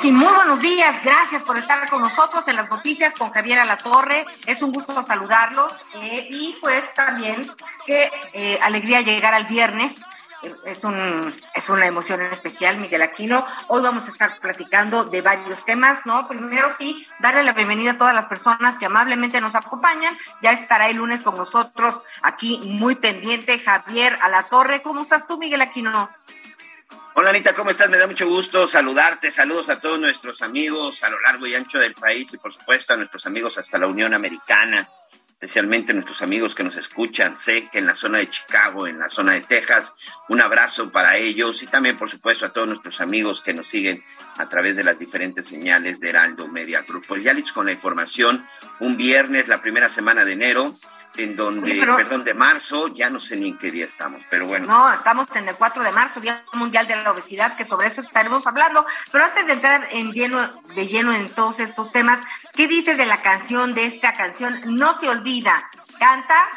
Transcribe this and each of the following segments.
Tardes y muy buenos días. Gracias por estar con nosotros en las noticias con Javier Alatorre. Es un gusto saludarlos eh, y pues también qué eh, alegría llegar al viernes. Es- Es, un, es una emoción especial, Miguel Aquino. Hoy vamos a estar platicando de varios temas, ¿no? Primero sí, darle la bienvenida a todas las personas que amablemente nos acompañan. Ya estará el lunes con nosotros aquí muy pendiente Javier Alatorre. ¿Cómo estás tú, Miguel Aquino? Hola Anita, ¿cómo estás? Me da mucho gusto saludarte. Saludos a todos nuestros amigos a lo largo y ancho del país y por supuesto a nuestros amigos hasta la Unión Americana, especialmente nuestros amigos que nos escuchan. Sé que en la zona de Chicago, en la zona de Texas, un abrazo para ellos y también por supuesto a todos nuestros amigos que nos siguen a través de las diferentes señales de Heraldo Media Group. Pues ya con la información, un viernes, la primera semana de enero, en donde, pero- perdón, de marzo, ya no sé ni en qué día estamos, pero bueno. No, estamos en el 4 de marzo, Día Mundial de la Obesidad, que sobre eso estaremos hablando. Pero antes de entrar en lleno, de lleno en todos estos temas, ¿qué dices de la canción, de esta canción? No se olvida. Canta,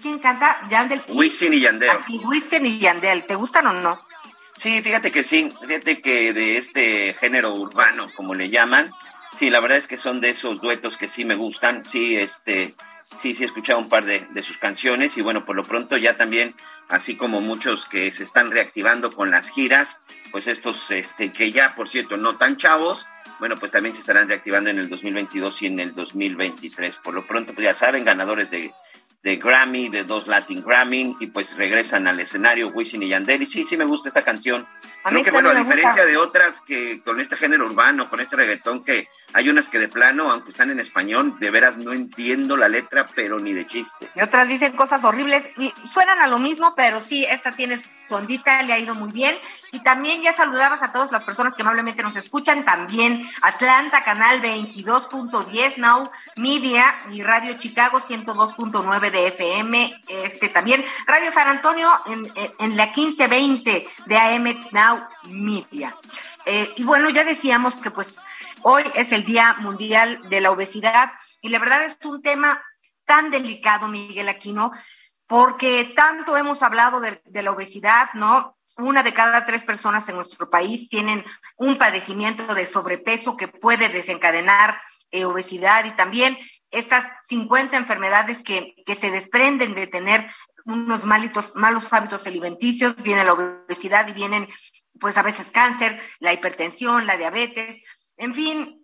¿quién canta? Yandel. Wisin y Yandel. Wisin y Yandel. ¿Te gustan o no? Sí, fíjate que sí, fíjate que de este género urbano, como le llaman, sí, la verdad es que son de esos duetos que sí me gustan, sí, este, sí, sí he escuchado un par de, de sus canciones y bueno, por lo pronto ya también, así como muchos que se están reactivando con las giras, pues estos, este, que ya, por cierto, no tan chavos, bueno, pues también se estarán reactivando en el 2022 y en el 2023. Por lo pronto, pues ya saben, ganadores de, de Grammy, de dos Latin Grammy, y pues regresan al escenario Wisin y Yandel. Y sí, sí me gusta esta canción. A Creo mí que, bueno, a diferencia gusta. de otras que con este género urbano, con este reggaetón, que hay unas que de plano, aunque están en español, de veras no entiendo la letra, pero ni de chiste. Y otras dicen cosas horribles y suenan a lo mismo, pero sí, esta tiene su ondita, le ha ido muy bien. Y también ya saludabas a todas las personas que amablemente nos escuchan, también Atlanta, canal 22.10, Now Media y Radio Chicago 102.9 de FM, este también Radio San Antonio en- en la 1520 de AM Now Media. Eh, y bueno, ya decíamos que pues hoy es el Día Mundial de la Obesidad y la verdad es un tema tan delicado, Miguel Aquino, porque tanto hemos hablado de, la obesidad, ¿no? Una de cada tres personas en nuestro país tienen un padecimiento de sobrepeso que puede desencadenar eh, obesidad y también estas 50 enfermedades que, que se desprenden de tener unos malitos, malos hábitos alimenticios, viene la obesidad y vienen pues a veces cáncer, la hipertensión, la diabetes, en fin,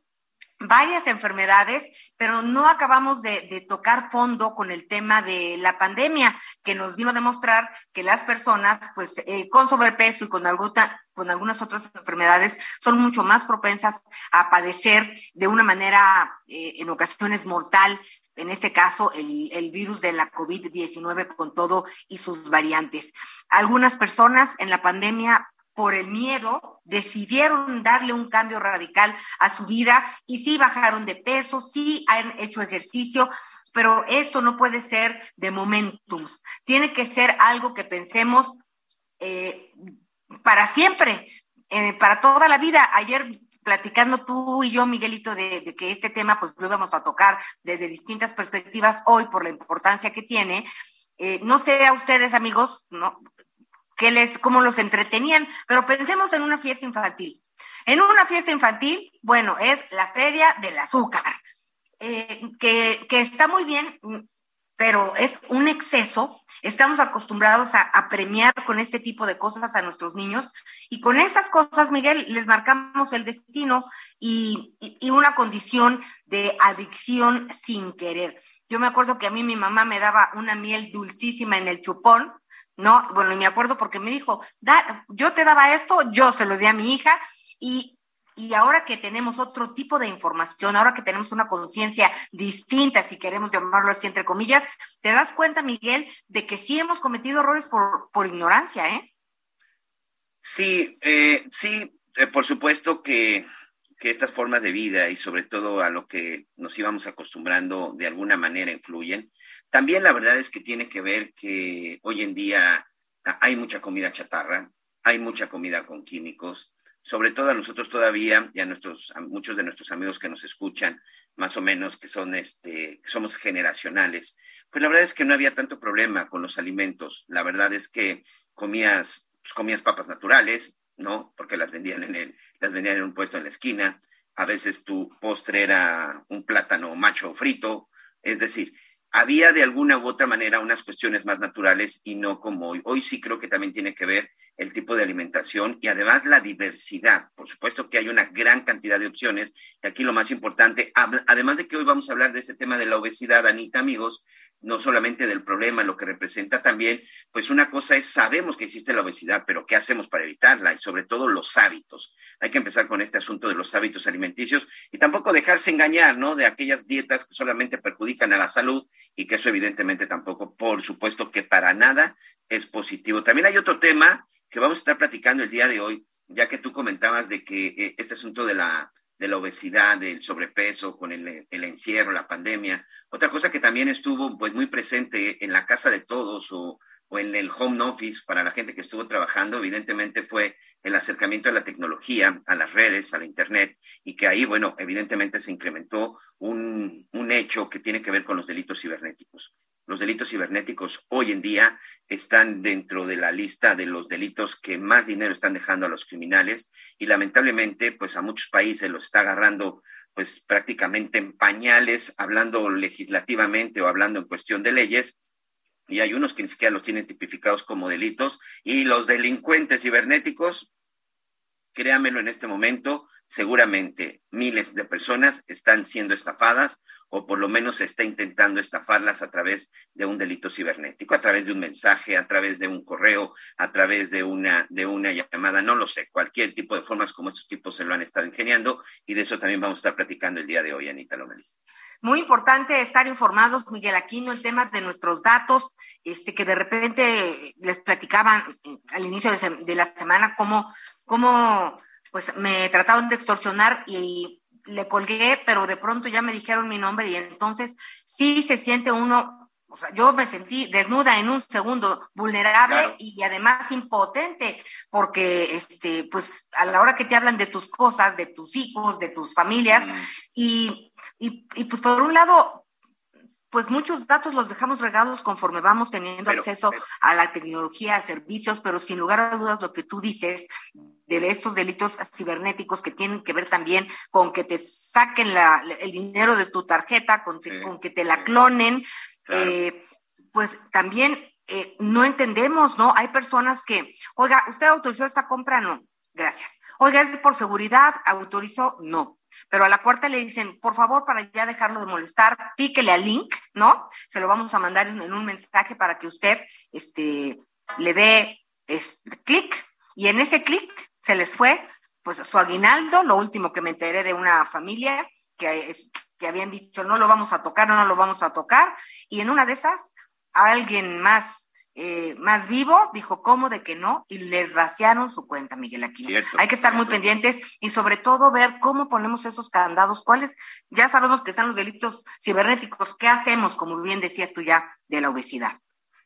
varias enfermedades, pero no acabamos de, tocar fondo con el tema de la pandemia, que nos vino a demostrar que las personas, pues, eh, con sobrepeso y con algunas otras enfermedades, son mucho más propensas a padecer de una manera, eh, en ocasiones, mortal, en este caso, el, el virus de la COVID-19 con todo y sus variantes. Algunas personas en la pandemia por el miedo, decidieron darle un cambio radical a su vida y sí bajaron de peso, sí han hecho ejercicio, pero esto no puede ser de momentums. Tiene que ser algo que pensemos eh, para siempre, eh, para toda la vida. Ayer platicando tú y yo, Miguelito, de, que este tema pues lo íbamos a tocar desde distintas perspectivas hoy por la importancia que tiene. Eh, no sé a ustedes, amigos, ¿no? Que les, cómo los entretenían, pero pensemos en una fiesta infantil. En una fiesta infantil, bueno, es la feria del azúcar. eh, que, que está muy bien, pero es un exceso. Estamos acostumbrados a, premiar con este tipo de cosas a nuestros niños y con esas cosas, Miguel, les marcamos el destino y, y, una condición de adicción sin querer. Yo me acuerdo que a mí mi mamá me daba una miel dulcísima en el chupón, ¿no? Bueno, y me acuerdo porque me dijo, da, yo te daba esto, yo se lo di a mi hija y y ahora que tenemos otro tipo de información, ahora que tenemos una conciencia distinta, si queremos llamarlo así entre comillas, te das cuenta, Miguel, de que sí hemos cometido errores por, por ignorancia, ¿eh? Sí, eh, sí, eh, por supuesto que, que estas formas de vida y sobre todo a lo que nos íbamos acostumbrando de alguna manera influyen. También la verdad es que tiene que ver que hoy en día hay mucha comida chatarra, hay mucha comida con químicos, sobre todo a nosotros todavía y a nuestros muchos de nuestros amigos que nos escuchan, más o menos que son este somos generacionales. Pues la verdad es que no había tanto problema con los alimentos. La verdad es que comías pues comías papas naturales, ¿no? Porque las vendían en el las vendían en un puesto en la esquina. A veces tu postre era un plátano macho frito, es decir, había de alguna u otra manera unas cuestiones más naturales y no como hoy. Hoy sí creo que también tiene que ver el tipo de alimentación y además la diversidad. Por supuesto que hay una gran cantidad de opciones y aquí lo más importante, además de que hoy vamos a hablar de este tema de la obesidad, Anita, amigos, no solamente del problema, lo que representa también, pues una cosa es, sabemos que existe la obesidad, pero ¿qué hacemos para evitarla? Y sobre todo los hábitos. Hay que empezar con este asunto de los hábitos alimenticios y tampoco dejarse engañar, ¿no? De aquellas dietas que solamente perjudican a la salud y que eso evidentemente tampoco, por supuesto que para nada es positivo. También hay otro tema que vamos a estar platicando el día de hoy, ya que tú comentabas de que eh, este asunto de la, de la obesidad, del sobrepeso, con el, el, encierro, la pandemia. Otra cosa que también estuvo pues muy presente en la casa de todos o, o, en el home office para la gente que estuvo trabajando, evidentemente fue el acercamiento a la tecnología, a las redes, a la internet, y que ahí, bueno, evidentemente se incrementó un, un hecho que tiene que ver con los delitos cibernéticos los delitos cibernéticos hoy en día están dentro de la lista de los delitos que más dinero están dejando a los criminales y lamentablemente pues a muchos países los está agarrando pues prácticamente en pañales, hablando legislativamente o hablando en cuestión de leyes, y hay unos que ni siquiera los tienen tipificados como delitos, y los delincuentes cibernéticos, créamelo en este momento, seguramente miles de personas están siendo estafadas o por lo menos está intentando estafarlas a través de un delito cibernético, a través de un mensaje, a través de un correo, a través de una, de una llamada, no lo sé, cualquier tipo de formas como estos tipos se lo han estado ingeniando y de eso también vamos a estar platicando el día de hoy, Anita Lomelí. Muy importante estar informados, Miguel Aquino, en temas de nuestros datos, este, que de repente les platicaban al inicio de, de la semana cómo, cómo pues me trataron de extorsionar y le colgué, pero de pronto ya me dijeron mi nombre y entonces sí se siente uno, o sea, yo me sentí desnuda en un segundo, vulnerable claro. y además impotente, porque este, pues a la hora que te hablan de tus cosas, de tus hijos, de tus familias, mm. y, y, y pues por un lado, pues muchos datos los dejamos regados conforme vamos teniendo pero, acceso pero. a la tecnología, a servicios, pero sin lugar a dudas lo que tú dices de estos delitos cibernéticos que tienen que ver también con que te saquen la, el dinero de tu tarjeta, con, sí, con que te la clonen, claro. eh, pues también eh, no entendemos, ¿no? Hay personas que, oiga, ¿usted autorizó esta compra? No, gracias. Oiga, ¿es por seguridad? ¿Autorizó? No. Pero a la cuarta le dicen, por favor, para ya dejarlo de molestar, píquele al link, ¿no? Se lo vamos a mandar en, en un mensaje para que usted este, le dé clic y en ese clic se les fue pues su aguinaldo, lo último que me enteré de una familia que, es, que habían dicho no lo vamos a tocar, no, no lo vamos a tocar, y en una de esas alguien más eh, más vivo, dijo cómo de que no, y les vaciaron su cuenta, Miguel Aquino. Cierto, Hay que estar cierto. muy pendientes y sobre todo ver cómo ponemos esos candados, cuáles, ya sabemos que están los delitos cibernéticos, ¿qué hacemos, como bien decías tú ya, de la obesidad?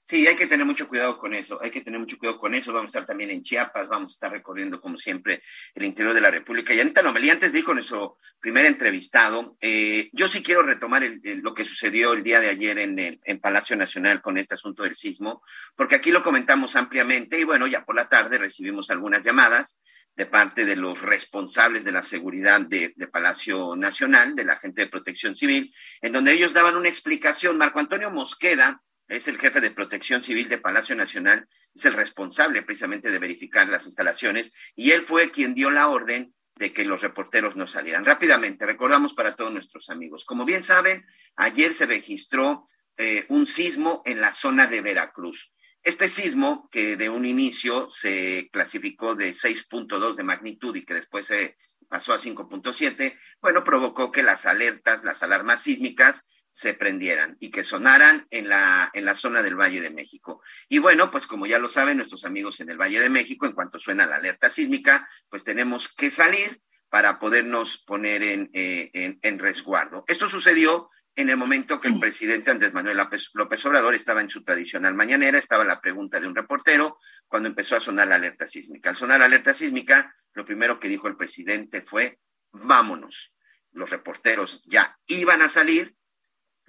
Sí, hay que tener mucho cuidado con eso, hay que tener mucho cuidado con eso. Vamos a estar también en Chiapas, vamos a estar recorriendo, como siempre, el interior de la República. Y Anita Nomelí, antes de ir con nuestro primer entrevistado, eh, yo sí quiero retomar lo que sucedió el día de ayer en, el, Palacio Nacional con este asunto del sismo, porque aquí lo comentamos ampliamente y bueno, ya por la tarde recibimos algunas llamadas de parte de los responsables de la seguridad de, de, Palacio Nacional, de la gente de protección civil, en donde ellos daban una explicación. Marco Antonio Mosqueda es el jefe de protección civil de Palacio Nacional, es el responsable precisamente de verificar las instalaciones y él fue quien dio la orden de que los reporteros no salieran. Rápidamente, recordamos para todos nuestros amigos. Como bien saben, ayer se registró eh, un sismo en la zona de Veracruz. Este sismo, que de un inicio se clasificó de 6.2 de magnitud y que después se pasó a 5.7, bueno, provocó que las alertas, las alarmas sísmicas se prendieran y que sonaran en la, en la zona del Valle de México. Y bueno, pues como ya lo saben nuestros amigos en el Valle de México, en cuanto suena la alerta sísmica, pues tenemos que salir para podernos poner en, eh, en, en resguardo. Esto sucedió en el momento que el presidente Andrés Manuel López, López, Obrador estaba en su tradicional mañanera, estaba la pregunta de un reportero cuando empezó a sonar la alerta sísmica. Al sonar la alerta sísmica, lo primero que dijo el presidente fue, vámonos. Los reporteros ya iban a salir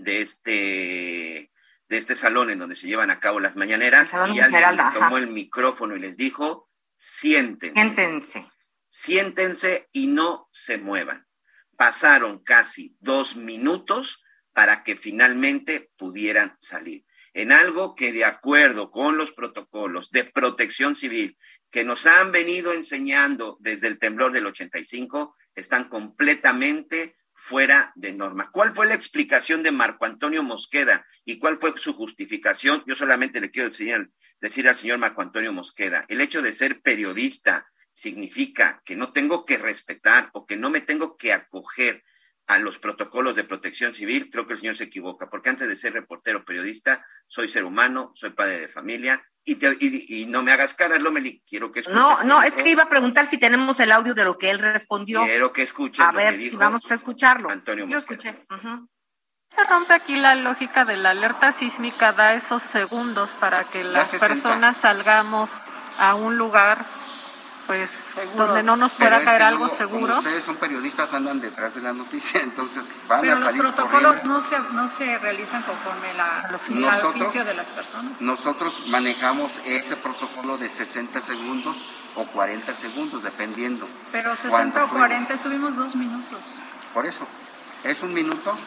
de este, de este salón en donde se llevan a cabo las mañaneras y alguien tomó el micrófono y les dijo, siéntense. Siéntense. Siéntense y no se muevan. Pasaron casi dos minutos para que finalmente pudieran salir. En algo que de acuerdo con los protocolos de protección civil que nos han venido enseñando desde el temblor del 85, están completamente fuera de norma. ¿Cuál fue la explicación de Marco Antonio Mosqueda y cuál fue su justificación? Yo solamente le quiero decir, decir al señor Marco Antonio Mosqueda, el hecho de ser periodista significa que no tengo que respetar o que no me tengo que acoger a los protocolos de protección civil, creo que el señor se equivoca, porque antes de ser reportero periodista, soy ser humano, soy padre de familia, y, te, y, y, no me hagas caras, Lomeli, quiero que escuches. No, no, es que iba a preguntar si tenemos el audio de lo que él respondió. Quiero que escuches. A ver, si vamos a escucharlo. Antonio Yo escuché. Uh -huh. Se rompe aquí la lógica de la alerta sísmica, da esos segundos para que las personas salgamos a un lugar pues seguro. donde no nos pueda Pero caer es que algo luego, seguro. Como ustedes son periodistas, andan detrás de la noticia, entonces van Pero a los salir protocolos corriendo. no se, no se realizan conforme la, al oficio, Nosotros- oficio de las personas. Nosotros manejamos ese protocolo de 60 segundos o 40 segundos, dependiendo. Pero 60 cuánto o fue. 40 estuvimos dos minutos. Por eso, es un minuto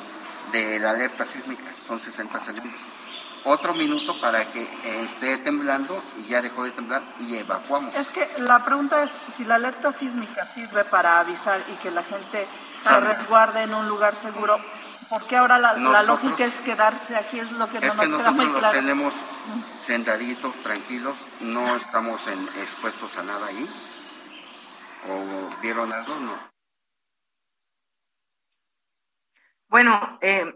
de la alerta sísmica, son 60 segundos. Otro minuto para que eh, esté temblando y ya dejó de temblar y evacuamos. Es que la pregunta es si la alerta sísmica sirve para avisar y que la gente se Sabe. resguarde en un lugar seguro. ¿Por qué ahora la, la lógica es quedarse aquí? Es lo que no Es nos que queda nosotros muy los claro. tenemos sentaditos, tranquilos, no estamos en- expuestos a nada ahí. ¿O vieron algo? No. Bueno, eh,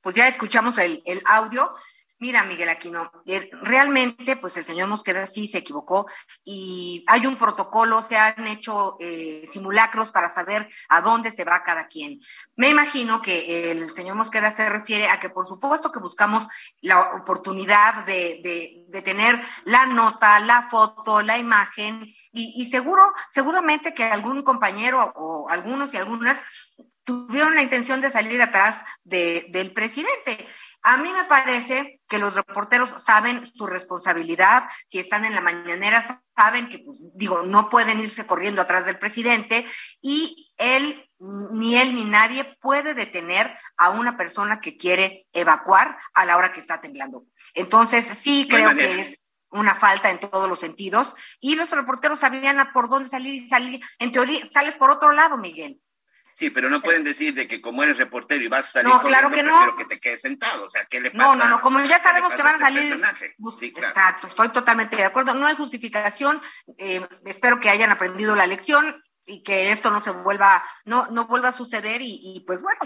pues ya escuchamos el, el audio. Mira, Miguel Aquino, eh, realmente, pues el señor Mosqueda sí se equivocó y hay un protocolo, se han hecho eh, simulacros para saber a dónde se va cada quien. Me imagino que el señor Mosqueda se refiere a que por supuesto que buscamos la oportunidad de, de, tener la nota, la foto, la imagen y, y seguro, seguramente que algún compañero o algunos y algunas tuvieron la intención de salir atrás de, del presidente. A mí me parece que los reporteros saben su responsabilidad, si están en la mañanera, saben que, pues, digo, no pueden irse corriendo atrás del presidente y él, ni él ni nadie puede detener a una persona que quiere evacuar a la hora que está temblando. Entonces, sí creo que es una falta en todos los sentidos y los reporteros sabían a por dónde salir y salir. En teoría, sales por otro lado, Miguel. Sí, pero no pueden decir de que como eres reportero y vas a salir No, claro que no. que te quedes sentado. O sea, ¿qué le pasa? No, no, no, como ya ¿Qué sabemos que van a salir. Sí, claro. Exacto, estoy totalmente de acuerdo. No hay justificación. eh, espero que hayan aprendido la lección y que esto no se vuelva, no, no vuelva a suceder. Y, y, pues bueno,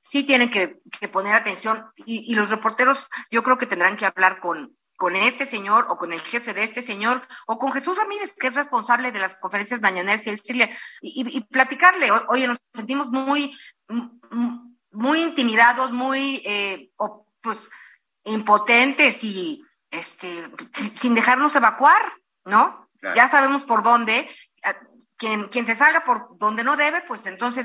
sí tienen que, que poner atención. Y, y los reporteros, yo creo que tendrán que hablar con, con este señor o con el jefe de este señor o con Jesús Ramírez, que es responsable de las conferencias mañaneras y decirle y, y- platicarle, "O- oye, nos sentimos muy, muy intimidados, muy, eh, pues, impotentes y, este, sin dejarnos evacuar, ¿no? Ya sabemos por dónde. Quien, quien se salga por donde no debe, pues entonces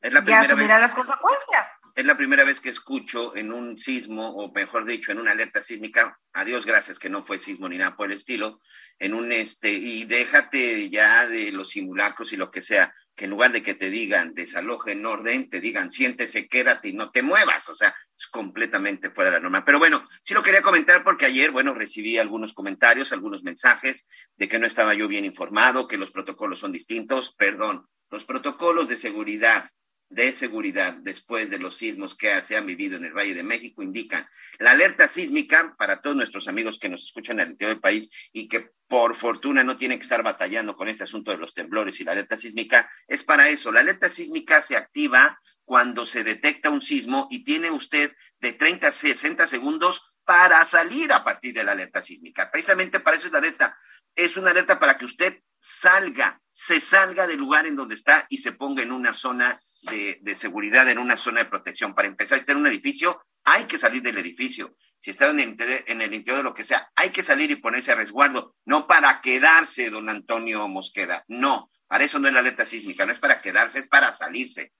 es la ya asumirá las consecuencias. Es la primera vez que escucho en un sismo, o mejor dicho, en una alerta sísmica, a Dios gracias que no fue sismo ni nada por el estilo, en un este, y déjate ya de los simulacros y lo que sea, que en lugar de que te digan desaloje en orden, te digan siéntese, quédate y no te muevas, o sea, es completamente fuera de la norma. Pero bueno, sí lo quería comentar porque ayer, bueno, recibí algunos comentarios, algunos mensajes de que no estaba yo bien informado, que los protocolos son distintos, perdón, los protocolos de seguridad de seguridad después de los sismos que se han vivido en el Valle de México indican la alerta sísmica para todos nuestros amigos que nos escuchan el interior del país y que por fortuna no tienen que estar batallando con este asunto de los temblores y la alerta sísmica, es para eso. La alerta sísmica se activa cuando se detecta un sismo y tiene usted de 30 a 60 segundos para salir a partir de la alerta sísmica. Precisamente para eso es la alerta. Es una alerta para que usted salga, se salga del lugar en donde está y se ponga en una zona de, seguridad, en una zona de protección. Para empezar, está en un edificio, hay que salir del edificio. Si está en el, en el interior de lo que sea, hay que salir y ponerse a resguardo, no para quedarse, don Antonio Mosqueda. No, para eso no es la alerta sísmica, no es para quedarse, es para salirse.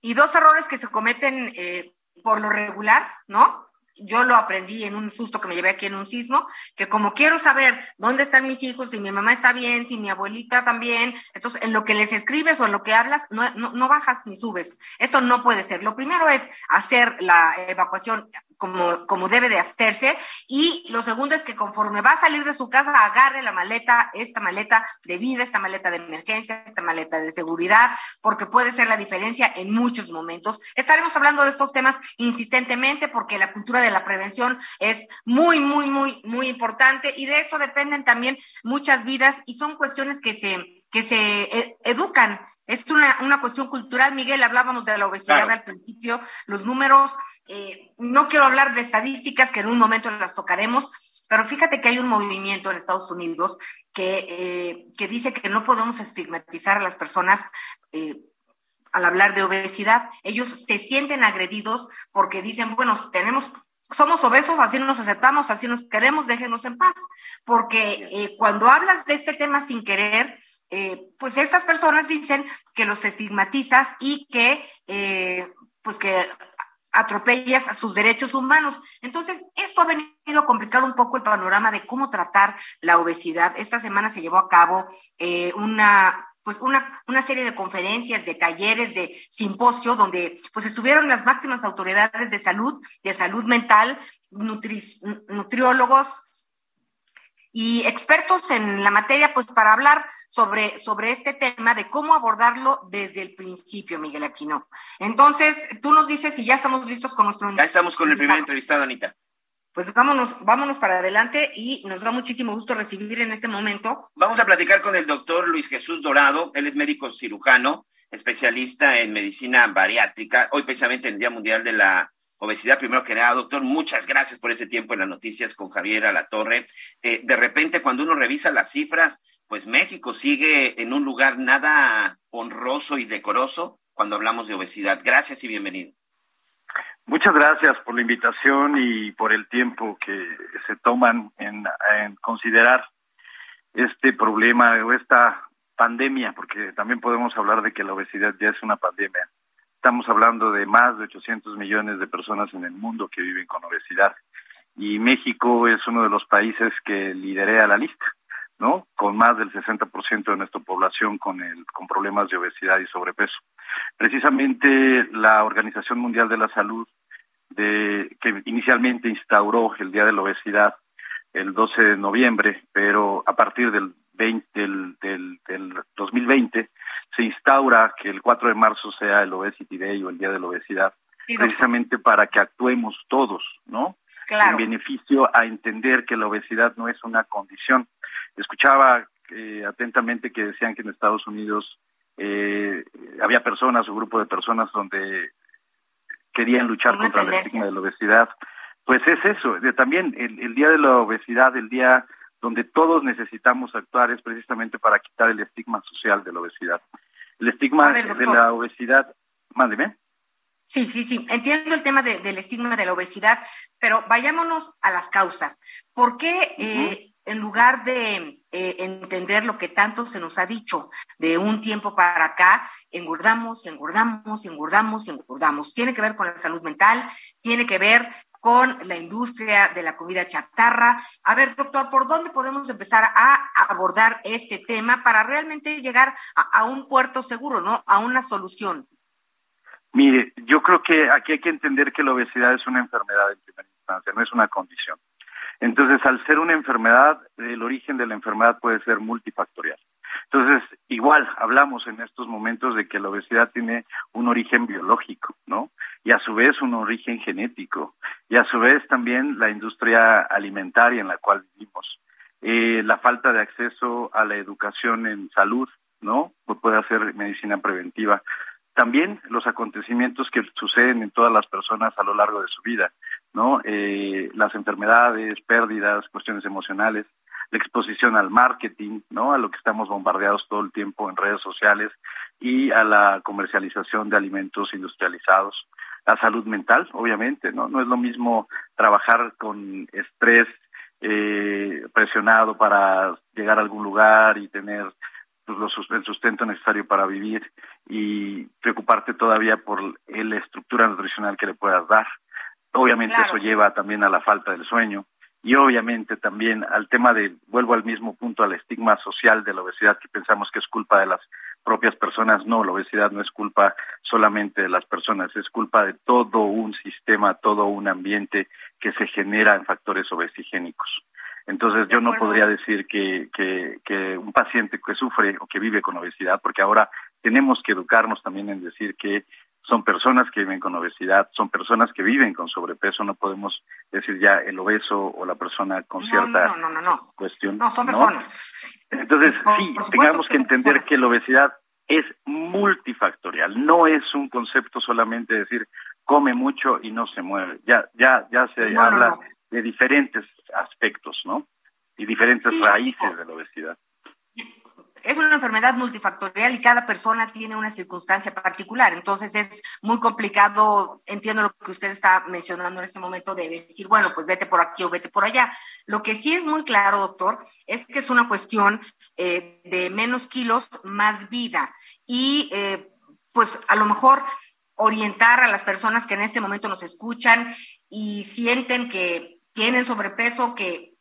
Y dos errores que se cometen eh, por lo regular, ¿no? Yo lo aprendí en un susto que me llevé aquí en un sismo, que como quiero saber dónde están mis hijos, si mi mamá está bien, si mi abuelita también, entonces en lo que les escribes o en lo que hablas, no, no, no bajas ni subes. Esto no puede ser. Lo primero es hacer la evacuación como, como debe de hacerse. Y lo segundo es que conforme va a salir de su casa, agarre la maleta, esta maleta de vida, esta maleta de emergencia, esta maleta de seguridad, porque puede ser la diferencia en muchos momentos. Estaremos hablando de estos temas insistentemente porque la cultura de la prevención es muy, muy, muy, muy importante y de eso dependen también muchas vidas y son cuestiones que se, que se eh, educan. Es una, una cuestión cultural, Miguel, hablábamos de la obesidad al principio, los números eh, no quiero hablar de estadísticas que en un momento las tocaremos, pero fíjate que hay un movimiento en Estados Unidos que, eh, que dice que no podemos estigmatizar a las personas eh, al hablar de obesidad. Ellos se sienten agredidos porque dicen, bueno, tenemos somos obesos, así nos aceptamos, así nos queremos, déjenos en paz. Porque cuando hablas de este tema sin querer, pues estas personas dicen que los estigmatizas y que, pues que atropellas a sus derechos humanos. Entonces, esto ha venido a complicar un poco el panorama de cómo tratar la obesidad. Esta semana se llevó a cabo eh, una pues una, una serie de conferencias, de talleres, de simposio, donde pues estuvieron las máximas autoridades de salud, de salud mental, nutriólogos, y expertos en la materia, pues para hablar sobre, sobre este tema de cómo abordarlo desde el principio, Miguel Aquino. Entonces, tú nos dices si ya estamos listos con nuestro... Ya estamos con el primer entrevistado, Anita. Pues vámonos, vámonos para adelante y nos da muchísimo gusto recibir en este momento. Vamos a platicar con el doctor Luis Jesús Dorado. Él es médico cirujano, especialista en medicina bariátrica, hoy precisamente en el Día Mundial de la obesidad. Primero que nada, doctor, muchas gracias por este tiempo en las noticias con Javier Alatorre. Eh, de repente, cuando uno revisa las cifras, pues México sigue en un lugar nada honroso y decoroso cuando hablamos de obesidad. Gracias y bienvenido. Muchas gracias por la invitación y por el tiempo que se toman en, en considerar este problema o esta pandemia, porque también podemos hablar de que la obesidad ya es una pandemia. Estamos hablando de más de 800 millones de personas en el mundo que viven con obesidad y México es uno de los países que liderea la lista, ¿no? Con más del 60% de nuestra población con el con problemas de obesidad y sobrepeso. Precisamente la Organización Mundial de la Salud de que inicialmente instauró el Día de la Obesidad el 12 de noviembre, pero a partir del 20 del, del, del 2020 se instaura que el 4 de marzo sea el Obesity Day o el Día de la Obesidad, precisamente para que actuemos todos, ¿no? En beneficio a entender que la obesidad no es una condición. Escuchaba eh, atentamente que decían que en Estados Unidos eh, había personas o grupo de personas donde querían luchar contra el estigma de la obesidad. Pues es eso, también el, el Día de la Obesidad, el día donde todos necesitamos actuar es precisamente para quitar el estigma social de la obesidad. El estigma de la obesidad, mándeme. Sí, sí, sí. Entiendo el tema del estigma de la obesidad, pero vayámonos a las causas. ¿Por qué eh, en lugar de eh, entender lo que tanto se nos ha dicho de un tiempo para acá, engordamos, engordamos, engordamos, engordamos. Tiene que ver con la salud mental, tiene que ver con la industria de la comida chatarra. A ver, doctor, ¿por dónde podemos empezar a abordar este tema para realmente llegar a, un puerto seguro, ¿no? A una solución. Mire, yo creo que aquí hay que entender que la obesidad es una enfermedad en primera instancia, no es una condición. Entonces, al ser una enfermedad, el origen de la enfermedad puede ser multifactorial. Entonces, igual hablamos en estos momentos de que la obesidad tiene un origen biológico, ¿no? Y a su vez un origen genético, y a su vez también la industria alimentaria en la cual vivimos. Eh, la falta de acceso a la educación en salud, ¿no? Pues puede hacer medicina preventiva. También los acontecimientos que suceden en todas las personas a lo largo de su vida, ¿no? Eh, las enfermedades, pérdidas, cuestiones emocionales, la exposición al marketing, ¿no? A lo que estamos bombardeados todo el tiempo en redes sociales y a la comercialización de alimentos industrializados. La salud mental, obviamente, ¿no? No es lo mismo trabajar con estrés eh, presionado para llegar a algún lugar y tener pues, el sustento necesario para vivir y preocuparte todavía por la estructura nutricional que le puedas dar. Obviamente eso lleva también a la falta del sueño y obviamente también al tema de, vuelvo al mismo punto, al estigma social de la obesidad que pensamos que es culpa de las propias personas. No, la obesidad no es culpa solamente de las personas, es culpa de todo un sistema, todo un ambiente que se genera en factores obesigénicos. Entonces yo no podría decir que, que, que un paciente que sufre o que vive con obesidad, porque ahora tenemos que educarnos también en decir que son personas que viven con obesidad, son personas que viven con sobrepeso, no podemos decir ya el obeso o la persona con cierta cuestión. No, son personas. Entonces, sí, tengamos que entender que la obesidad es multifactorial, no es un concepto solamente decir come mucho y no se mueve. Ya ya ya se habla de diferentes aspectos, ¿no? Y diferentes raíces de la obesidad es una enfermedad multifactorial y cada persona tiene una circunstancia particular. Entonces es muy complicado, entiendo lo que usted está mencionando en este momento, de decir, bueno, pues vete por aquí o vete por allá. Lo que sí es muy claro, doctor, es que es una cuestión eh, de menos kilos, más vida. Y eh, pues a lo mejor orientar a las personas que en este momento nos escuchan y sienten que tienen sobrepeso, que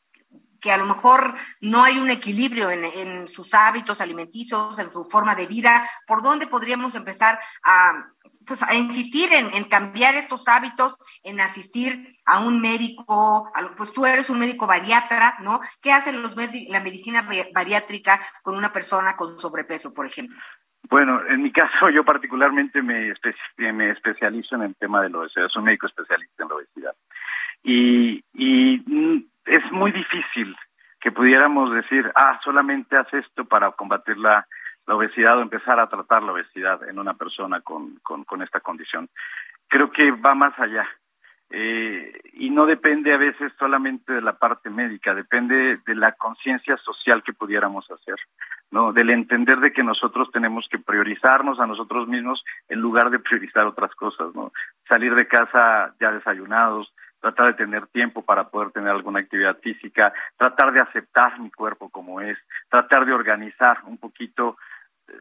que a lo mejor no hay un equilibrio en, sus hábitos alimenticios, en su forma de vida, ¿por dónde podríamos empezar a, pues, a insistir en, cambiar estos hábitos, en asistir a un médico, pues tú eres un médico bariatra, ¿no? ¿Qué hacen los la medicina bariátrica con una persona con sobrepeso, por ejemplo? Bueno, en mi caso yo particularmente me, me especializo en el tema de la obesidad, soy médico especialista en la obesidad. Y, y es muy difícil que pudiéramos decir, ah, solamente haz esto para combatir la, obesidad o empezar a tratar la obesidad en una persona con, con, esta condición. Creo que va más allá. Eh, y no depende a veces solamente de la parte médica, depende de la conciencia social que pudiéramos hacer, ¿no? Del entender de que nosotros tenemos que priorizarnos a nosotros mismos en lugar de priorizar otras cosas, ¿no? Salir de casa ya desayunados, tratar de tener tiempo para poder tener alguna actividad física, tratar de aceptar mi cuerpo como es, tratar de organizar un poquito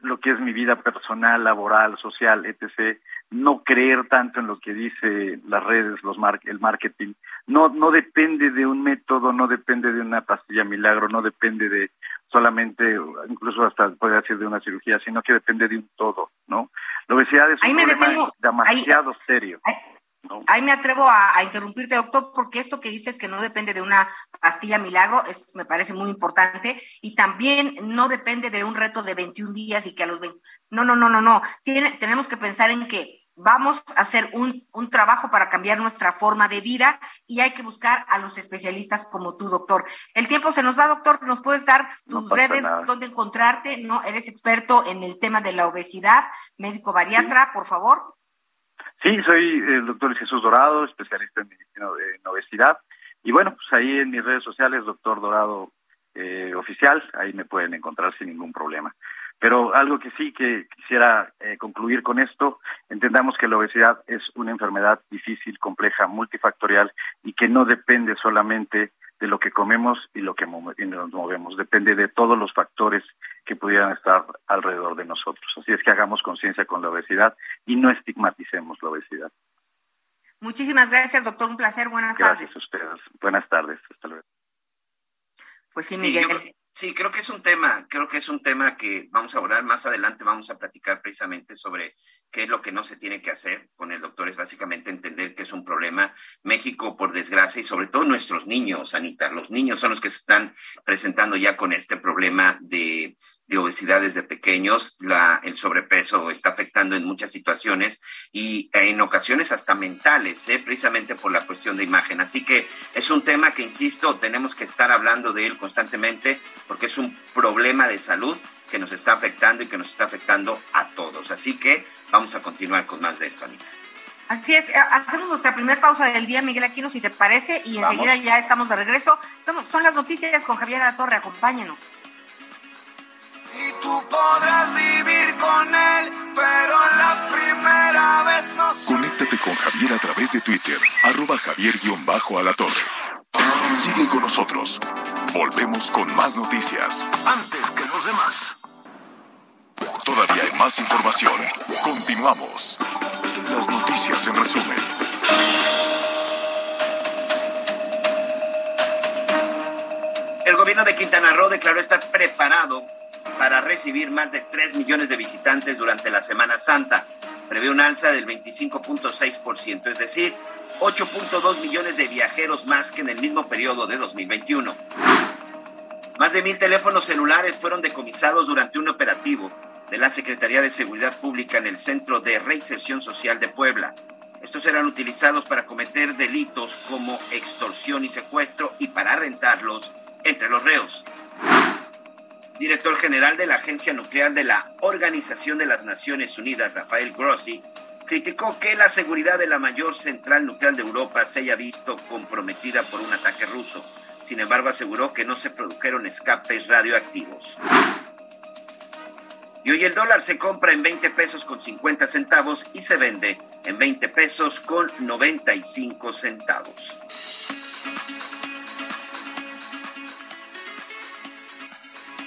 lo que es mi vida personal, laboral, social, etc. No creer tanto en lo que dice las redes, los el marketing. No, no depende de un método, no depende de una pastilla milagro, no depende de solamente, incluso hasta puede decir de una cirugía, sino que depende de un todo, ¿no? La obesidad es un problema demasiado serio. Ahí me atrevo a, interrumpirte, doctor, porque esto que dices que no depende de una pastilla milagro es, me parece muy importante y también no depende de un reto de 21 días y que a los 20... No, no, no, no, no. Tiene, tenemos que pensar en que vamos a hacer un, un, trabajo para cambiar nuestra forma de vida y hay que buscar a los especialistas como tú, doctor. El tiempo se nos va, doctor. ¿Nos puedes dar tus redes, donde encontrarte? ¿No? Eres experto en el tema de la obesidad, médico bariatra, por favor. Sí, soy el doctor Jesús Dorado, especialista en medicina de obesidad. Y bueno, pues ahí en mis redes sociales, doctor Dorado eh, Oficial, ahí me pueden encontrar sin ningún problema. Pero algo que sí que quisiera eh, concluir con esto, entendamos que la obesidad es una enfermedad difícil, compleja, multifactorial y que no depende solamente de lo que comemos y lo que nos movemos, depende de todos los factores que pudieran estar alrededor de nosotros. Así es que hagamos conciencia con la obesidad y no estigmaticemos la obesidad. Muchísimas gracias, doctor. Un placer. Buenas tardes. Gracias a ustedes. Buenas tardes. Hasta luego. Pues sí, Miguel. Sí, creo que es un tema, creo que es un tema que vamos a abordar más adelante, vamos a platicar precisamente sobre qué es lo que no se tiene que hacer con el doctor, es básicamente entender que es un problema. México, por desgracia, y sobre todo nuestros niños, Anita, los niños son los que se están presentando ya con este problema de, de obesidad desde pequeños, la, el sobrepeso está afectando en muchas situaciones y en ocasiones hasta mentales, ¿eh? precisamente por la cuestión de imagen. Así que es un tema que, insisto, tenemos que estar hablando de él constantemente porque es un problema de salud que nos está afectando y que nos está afectando a todos. Así que vamos a continuar con más de esto, Anita. Así es, eh, hacemos nuestra primera pausa del día, Miguel Aquino, si te parece, y enseguida ya estamos de regreso. son las noticias con Javier La Torre, acompáñenos. Y tú podrás vivir con él, pero la primera vez no Conéctate con Javier a través de Twitter, arroba javier-alatorre. Sigue con nosotros. Volvemos con más noticias. Antes que los demás. Todavía hay más información. Continuamos. Las noticias en resumen. El gobierno de Quintana Roo declaró estar preparado para recibir más de 3 millones de visitantes durante la Semana Santa. Prevé un alza del 25.6%, es decir, 8.2 millones de viajeros más que en el mismo periodo de 2021. Más de mil teléfonos celulares fueron decomisados durante un operativo de la Secretaría de Seguridad Pública en el Centro de Reinserción Social de Puebla. Estos serán utilizados para cometer delitos como extorsión y secuestro y para rentarlos entre los reos. Director general de la Agencia Nuclear de la Organización de las Naciones Unidas, Rafael Grossi, criticó que la seguridad de la mayor central nuclear de Europa se haya visto comprometida por un ataque ruso. Sin embargo, aseguró que no se produjeron escapes radioactivos. Y hoy el dólar se compra en 20 pesos con 50 centavos y se vende en 20 pesos con 95 centavos.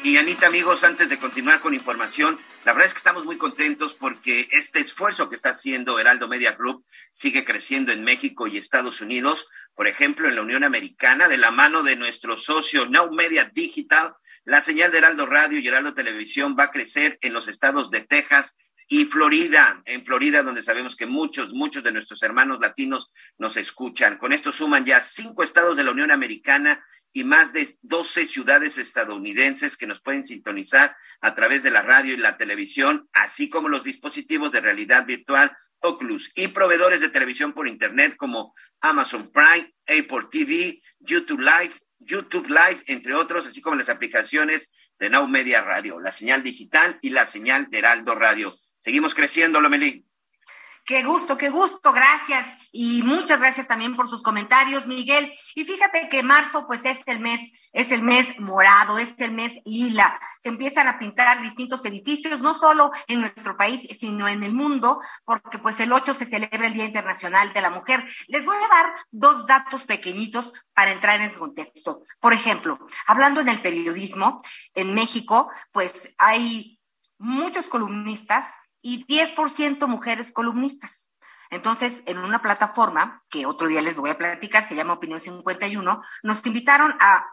Y Anita, amigos, antes de continuar con información, la verdad es que estamos muy contentos porque este esfuerzo que está haciendo Heraldo Media Group sigue creciendo en México y Estados Unidos. Por ejemplo, en la Unión Americana, de la mano de nuestro socio Now Media Digital, la señal de Heraldo Radio y Heraldo Televisión va a crecer en los estados de Texas y Florida, en Florida, donde sabemos que muchos, muchos de nuestros hermanos latinos nos escuchan. Con esto suman ya cinco estados de la Unión Americana y más de 12 ciudades estadounidenses que nos pueden sintonizar a través de la radio y la televisión, así como los dispositivos de realidad virtual Oculus y proveedores de televisión por Internet como Amazon Prime, Apple TV, YouTube Live, YouTube Live, entre otros, así como las aplicaciones de Now Media Radio, la señal digital y la señal de Heraldo Radio. Seguimos creciendo, Lomelí. Qué gusto, qué gusto, gracias. Y muchas gracias también por sus comentarios, Miguel. Y fíjate que marzo, pues es el mes, es el mes morado, es el mes lila. Se empiezan a pintar distintos edificios, no solo en nuestro país, sino en el mundo, porque pues el 8 se celebra el Día Internacional de la Mujer. Les voy a dar dos datos pequeñitos para entrar en contexto. Por ejemplo, hablando en el periodismo, en México, pues hay muchos columnistas y 10% mujeres columnistas. Entonces, en una plataforma, que otro día les voy a platicar, se llama Opinión 51, nos invitaron a,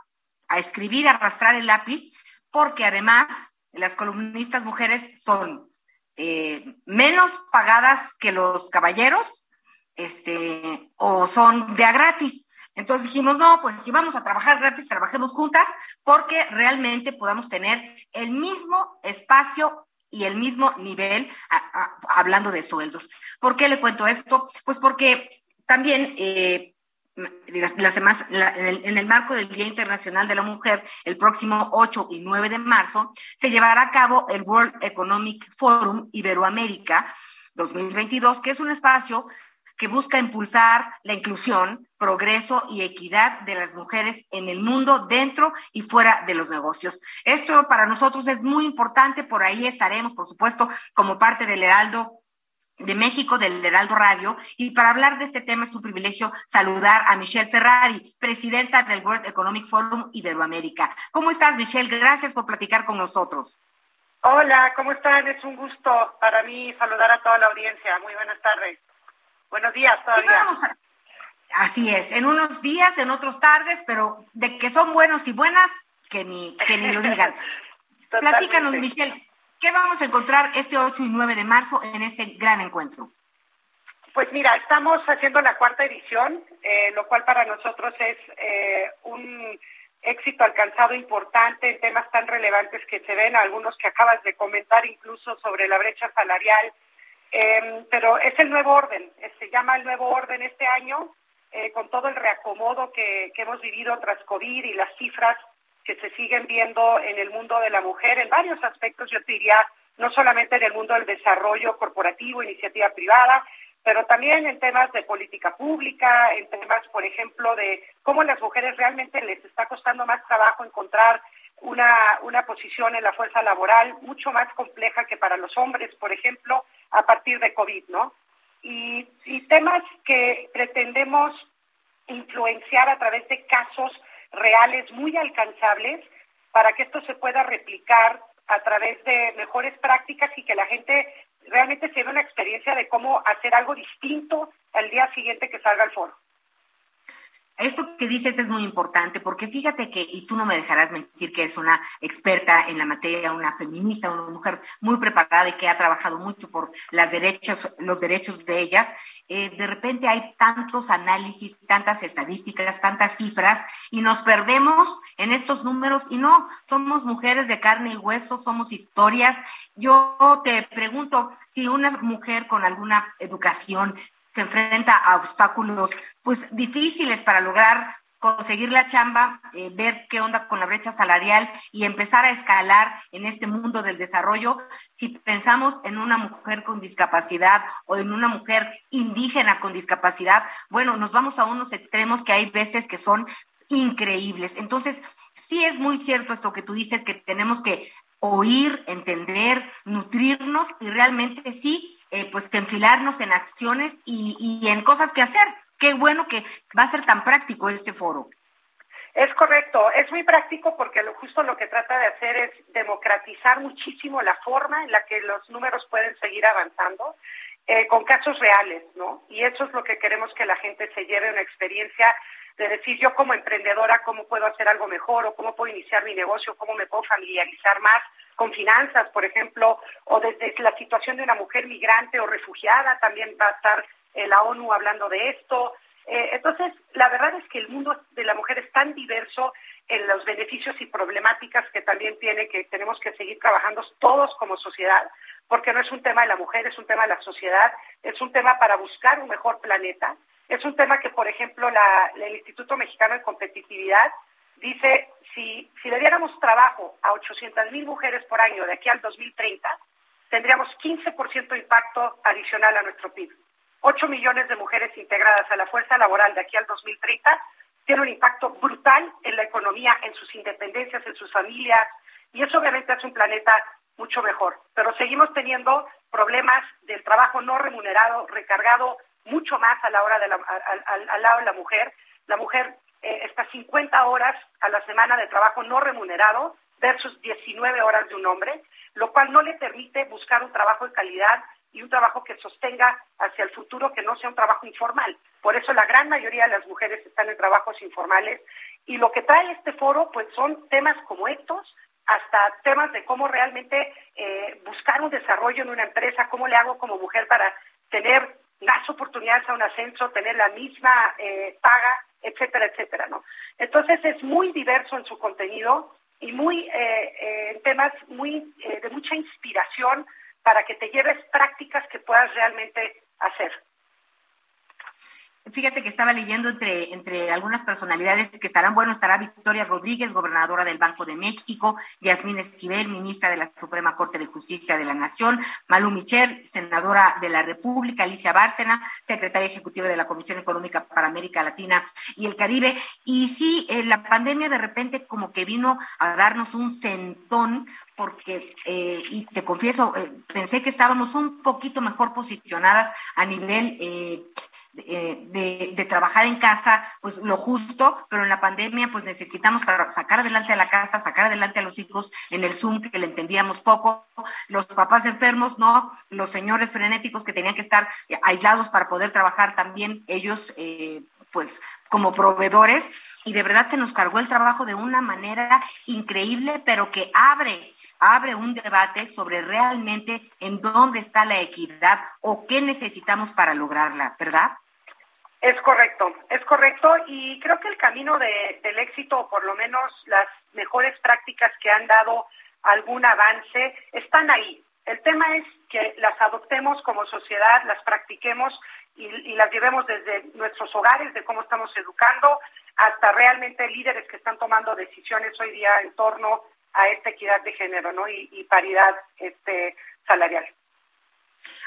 a escribir, a arrastrar el lápiz, porque además las columnistas mujeres son eh, menos pagadas que los caballeros, este, o son de a gratis. Entonces dijimos, no, pues si vamos a trabajar gratis, trabajemos juntas, porque realmente podamos tener el mismo espacio y el mismo nivel hablando de sueldos. ¿Por qué le cuento esto? Pues porque también eh, las, en, el, marco del Día Internacional de la Mujer, el próximo 8 y 9 de marzo, se llevará a cabo el World Economic Forum Iberoamérica 2022, que es un espacio que busca impulsar la inclusión, progreso y equidad de las mujeres en el mundo, dentro y fuera de los negocios. Esto para nosotros es muy importante, por ahí estaremos, por supuesto, como parte del Heraldo de México del Heraldo Radio y para hablar de este tema es un privilegio saludar a Michelle Ferrari, presidenta del World Economic Forum Iberoamérica. ¿Cómo estás, Michelle? Gracias por platicar con nosotros. Hola, ¿cómo están? Es un gusto para mí saludar a toda la audiencia. Muy buenas tardes. Buenos días todavía. Así es, en unos días, en otros tardes, pero de que son buenos y buenas, que ni, que ni lo digan. Platícanos, Michelle, ¿Qué vamos a encontrar este 8 y 9 de marzo en este gran encuentro? Pues mira, estamos haciendo la cuarta edición, eh, lo cual para nosotros es eh, un éxito alcanzado importante en temas tan relevantes que se ven, algunos que acabas de comentar incluso sobre la brecha salarial, em, pero es el nuevo orden, se llama el nuevo orden este año, eh, con todo el reacomodo que, que hemos vivido tras COVID y las cifras que se siguen viendo en el mundo de la mujer en varios aspectos, yo diría, no solamente en el mundo del desarrollo corporativo, iniciativa privada, pero también en temas de política pública, en temas, por ejemplo, de cómo las mujeres realmente les está costando más trabajo encontrar una, una posición en la fuerza laboral mucho más compleja que para los hombres, por ejemplo, a partir de COVID, ¿no? Y, y temas que pretendemos influenciar a través de casos reales muy alcanzables para que esto se pueda replicar a través de mejores prácticas y que la gente realmente se una experiencia de cómo hacer algo distinto al día siguiente que salga al foro. Esto que dices es muy importante porque fíjate que, y tú no me dejarás mentir que es una experta en la materia, una feminista, una mujer muy preparada y que ha trabajado mucho por las derechos, los derechos de ellas, eh, de repente hay tantos análisis, tantas estadísticas, tantas cifras y nos perdemos en estos números y no, somos mujeres de carne y hueso, somos historias. Yo te pregunto si una mujer con alguna educación se enfrenta a obstáculos pues difíciles para lograr conseguir la chamba, eh, ver qué onda con la brecha salarial y empezar a escalar en este mundo del desarrollo. Si pensamos en una mujer con discapacidad o en una mujer indígena con discapacidad, bueno, nos vamos a unos extremos que hay veces que son increíbles. Entonces, sí es muy cierto esto que tú dices, que tenemos que oír, entender, nutrirnos y realmente sí eh, pues que enfilarnos en acciones y, en cosas que hacer. Qué bueno que va a ser tan práctico este foro. Es correcto, es muy práctico porque lo justo lo que trata de hacer es democratizar muchísimo la forma en la que los números pueden seguir avanzando eh, con casos reales, ¿no? Y eso es lo que queremos que la gente se lleve una experiencia de decir yo como emprendedora cómo puedo hacer algo mejor o cómo puedo iniciar mi negocio, cómo me puedo familiarizar más con finanzas, por ejemplo, o desde la situación de una mujer migrante o refugiada, también va a estar eh, la ONU hablando de esto. Eh, entonces, la verdad es que el mundo de la mujer es tan diverso en los beneficios y problemáticas que también tiene que tenemos que seguir trabajando todos como sociedad, porque no es un tema de la mujer, es un tema de la sociedad, es un tema para buscar un mejor planeta, es un tema que, por ejemplo, la, el Instituto Mexicano de Competitividad dice si, si le diéramos trabajo a 800 mil mujeres por año de aquí al 2030, tendríamos 15% impacto adicional a nuestro PIB. 8 millones de mujeres integradas a la fuerza laboral de aquí al 2030 tiene un impacto brutal en la economía, en sus independencias, en sus familias, y eso obviamente hace un planeta mucho mejor. Pero seguimos teniendo problemas del trabajo no remunerado, recargado mucho más a la hora de la, al lado de la mujer. La mujer eh, estas 50 horas a la semana de trabajo no remunerado versus 19 horas de un hombre, lo cual no le permite buscar un trabajo de calidad y un trabajo que sostenga hacia el futuro que no sea un trabajo informal. Por eso la gran mayoría de las mujeres están en trabajos informales y lo que trae este foro pues son temas como estos, hasta temas de cómo realmente eh, buscar un desarrollo en una empresa, cómo le hago como mujer para tener más oportunidades a un ascenso, tener la misma eh, paga etcétera, etcétera, ¿no? Entonces es muy diverso en su contenido y muy eh, eh, temas muy eh, de mucha inspiración para que te lleves prácticas que puedas realmente hacer. Fíjate que estaba leyendo entre, entre algunas personalidades que estarán, bueno, estará Victoria Rodríguez, gobernadora del Banco de México, Yasmín Esquivel, ministra de la Suprema Corte de Justicia de la Nación, Malú Michel, senadora de la República, Alicia Bárcena, secretaria ejecutiva de la Comisión Económica para América Latina y el Caribe. Y sí, eh, la pandemia de repente como que vino a darnos un centón, porque, eh, y te confieso, eh, pensé que estábamos un poquito mejor posicionadas a nivel eh, de, trabajar en casa, pues lo justo, pero en la pandemia pues necesitamos para sacar adelante a la casa, sacar adelante a los hijos en el Zoom que le entendíamos poco, los papás enfermos, no, los señores frenéticos que tenían que estar aislados para poder trabajar también ellos eh, pues como proveedores. Y de verdad se nos cargó el trabajo de una manera increíble, pero que abre abre un debate sobre realmente en dónde está la equidad o qué necesitamos para lograrla, ¿verdad? Es correcto, es correcto y creo que el camino de, del éxito, o por lo menos las mejores prácticas que han dado algún avance, están ahí. El tema es que las adoptemos como sociedad, las practiquemos y, las llevemos desde nuestros hogares, de cómo estamos educando, hasta realmente líderes que están tomando decisiones hoy día en torno a esta equidad de género ¿no? y, y paridad este, salarial.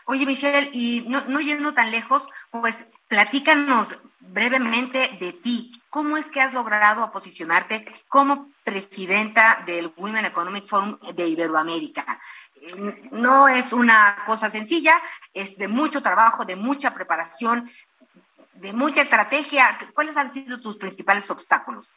Oye, Michelle, y no, yendo tan lejos, pues platícanos brevemente de ti. ¿Cómo es que has logrado posicionarte como presidenta del Women Economic Forum de Iberoamérica? Eh, no es una cosa sencilla, es de mucho trabajo, de mucha preparación, de mucha estrategia. ¿Cuáles han sido tus principales obstáculos?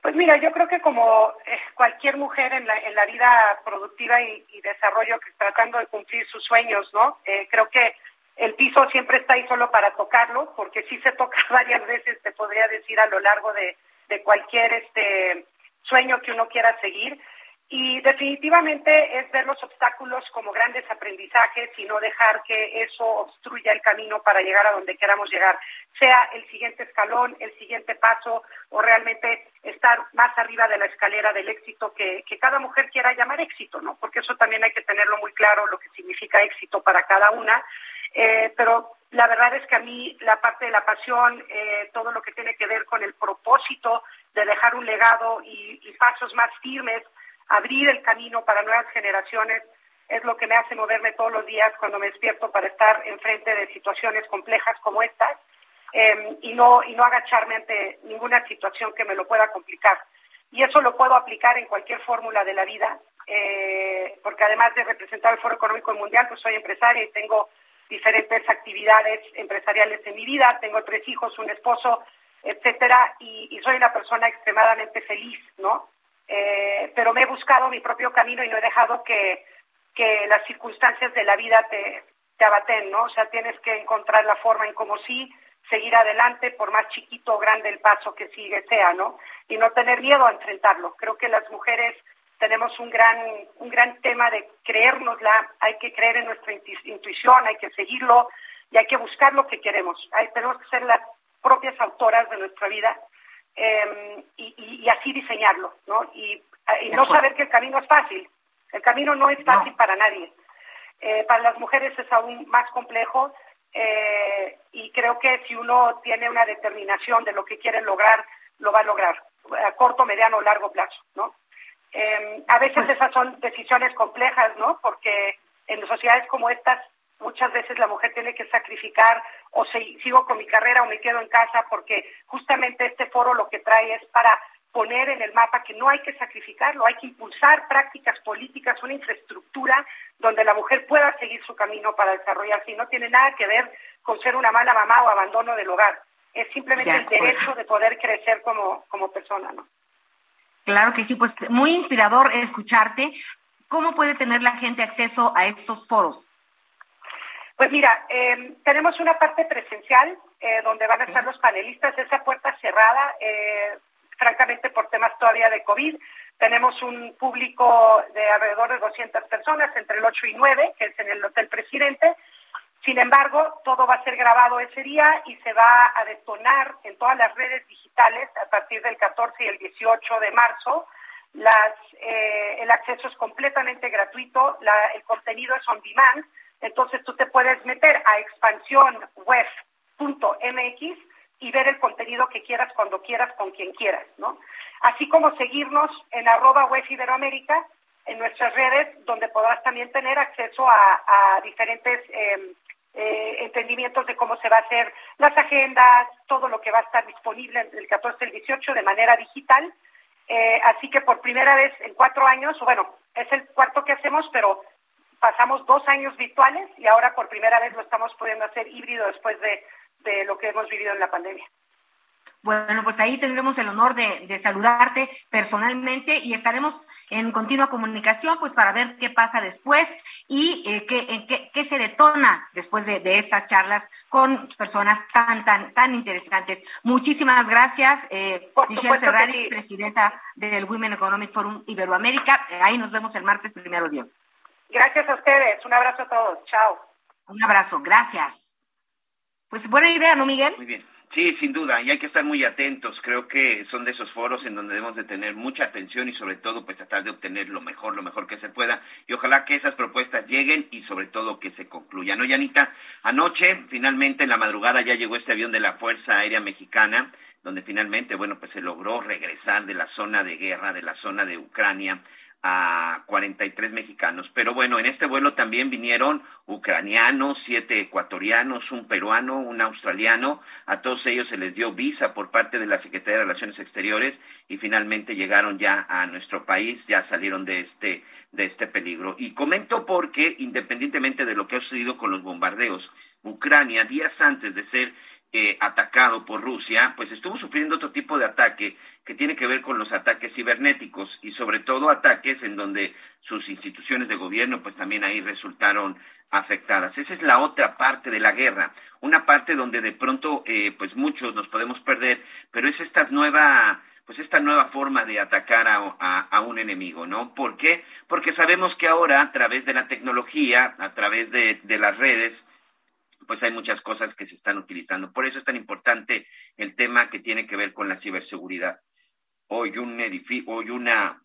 Pues mira, yo creo que como eh, cualquier mujer en la, en la vida productiva y, desarrollo que tratando de cumplir sus sueños, ¿no? Eh, creo que el piso siempre está ahí solo para tocarlo, porque si se toca varias veces, te podría decir, a lo largo de, de cualquier este sueño que uno quiera seguir. Y definitivamente es ver los obstáculos como grandes aprendizajes y no dejar que eso obstruya el camino para llegar a donde queramos llegar, sea el siguiente escalón, el siguiente paso o realmente estar más arriba de la escalera del éxito que, que cada mujer quiera llamar éxito, ¿no? Porque eso también hay que tenerlo muy claro, lo que significa éxito para cada una. Eh, pero la verdad es que a mí la parte de la pasión, eh, todo lo que tiene que ver con el propósito de dejar un legado y, y pasos más firmes abrir el camino para nuevas generaciones es lo que me hace moverme todos los días cuando me despierto para estar enfrente de situaciones complejas como estas em, y no y no agacharme ante ninguna situación que me lo pueda complicar. Y eso lo puedo aplicar en cualquier fórmula de la vida eh, porque además de representar el Foro Económico Mundial pues soy empresaria y tengo diferentes actividades empresariales en mi vida tengo tres hijos un esposo etcétera y, y soy una persona extremadamente feliz no eh, pero me he buscado mi propio camino y no he dejado que, que las circunstancias de la vida te, te abaten, ¿no? O sea, tienes que encontrar la forma en cómo sí seguir adelante, por más chiquito o grande el paso que sigue sea, ¿no? Y no tener miedo a enfrentarlo. Creo que las mujeres tenemos un gran, un gran tema de creérnosla, hay que creer en nuestra intuición, hay que seguirlo y hay que buscar lo que queremos. Hay, tenemos que ser las propias autoras de nuestra vida Em, y, así diseñarlo, ¿no? Y, no saber que el camino es fácil. El camino no es fácil para nadie. Eh, para las mujeres es aún más complejo eh, y creo que si uno tiene una determinación de lo que quiere lograr, lo va a lograr a corto, mediano o largo plazo, ¿no? Em, a veces pues esas son decisiones complejas, ¿no? Porque en sociedades como estas muchas veces la mujer tiene que sacrificar o sigo con mi carrera o me quedo en casa porque justamente este foro lo que trae es para poner en el mapa que no hay que sacrificarlo, hay que impulsar prácticas políticas, una infraestructura donde la mujer pueda seguir su camino para desarrollarse y no tiene nada que ver con ser una mala mamá o abandono del hogar, es simplemente el derecho de poder crecer como, como persona, ¿no? Claro que sí, pues muy inspirador escucharte. ¿Cómo puede tener la gente acceso a estos foros? Pues mira, em, tenemos una parte presencial eh, donde van a estar los panelistas, esa puerta cerrada, eh, francamente por temas todavía de COVID. Tenemos un público de alrededor de 200 personas, entre el 8 y 9, que es en el Hotel Presidente. Sin embargo, todo va a ser grabado ese día y se va a detonar en todas las redes digitales a partir del 14 y el 18 de marzo. Las, eh, el acceso es completamente gratuito, la, el contenido es on demand entonces tú te puedes meter a expansión web wef.mx y ver el contenido que quieras cuando quieras con quien quieras, ¿no? Así como seguirnos en arroba web Iberoamérica en nuestras redes, donde podrás también tener acceso a, diferentes em, eh, entendimientos de cómo se va a hacer las agendas, todo lo que va a estar disponible el 14 y el 18 de manera digital. Eh, así que por primera vez en cuatro años, bueno, es el cuarto que hacemos, pero pasamos dos años virtuales y ahora por primera vez lo estamos pudiendo hacer híbrido después de, de lo que hemos vivido en la pandemia. Bueno, pues ahí tendremos el honor de, saludarte personalmente y estaremos en continua comunicación pues para ver qué pasa después y eh, qué, qué, se detona después de, estas charlas con personas tan, tan, tan interesantes. Muchísimas gracias, eh, Michelle Ferrari, presidenta del Women Economic Forum Iberoamérica. Ahí nos vemos el martes, primero Dios. Gracias a ustedes. Un abrazo a todos. Chao. Un abrazo. Gracias. Pues buena idea, ¿no, Miguel? Muy bien. Sí, sin duda, y hay que estar muy atentos. Creo que son de esos foros en donde debemos de tener mucha atención y sobre todo pues tratar de obtener lo mejor, lo mejor que se pueda. Y ojalá que esas propuestas lleguen y sobre todo que se concluyan. ¿No, Yanita? Anoche, finalmente en la madrugada ya llegó este avión de la Fuerza Aérea Mexicana, donde finalmente, bueno, pues se logró regresar de la zona de guerra, de la zona de Ucrania a 43 mexicanos. Pero bueno, en este vuelo también vinieron ucranianos, siete ecuatorianos, un peruano, un australiano. A todos ellos se les dio visa por parte de la Secretaría de Relaciones Exteriores y finalmente llegaron ya a nuestro país, ya salieron de este, de este peligro. Y comento porque, independientemente de lo que ha sucedido con los bombardeos, Ucrania, días antes de ser eh, atacado por Rusia, pues estuvo sufriendo otro tipo de ataque que tiene que ver con los ataques cibernéticos y sobre todo ataques en donde sus instituciones de gobierno pues también ahí resultaron afectadas. Esa es la otra parte de la guerra, una parte donde de pronto eh, pues muchos nos podemos perder, pero es esta nueva pues esta nueva forma de atacar a, un enemigo, ¿no? ¿Por qué? Porque sabemos que ahora a través de la tecnología, a través de las redes, pues hay muchas cosas que se están utilizando. Por eso es tan importante el tema que tiene que ver con la ciberseguridad. Hoy un edificio, hoy una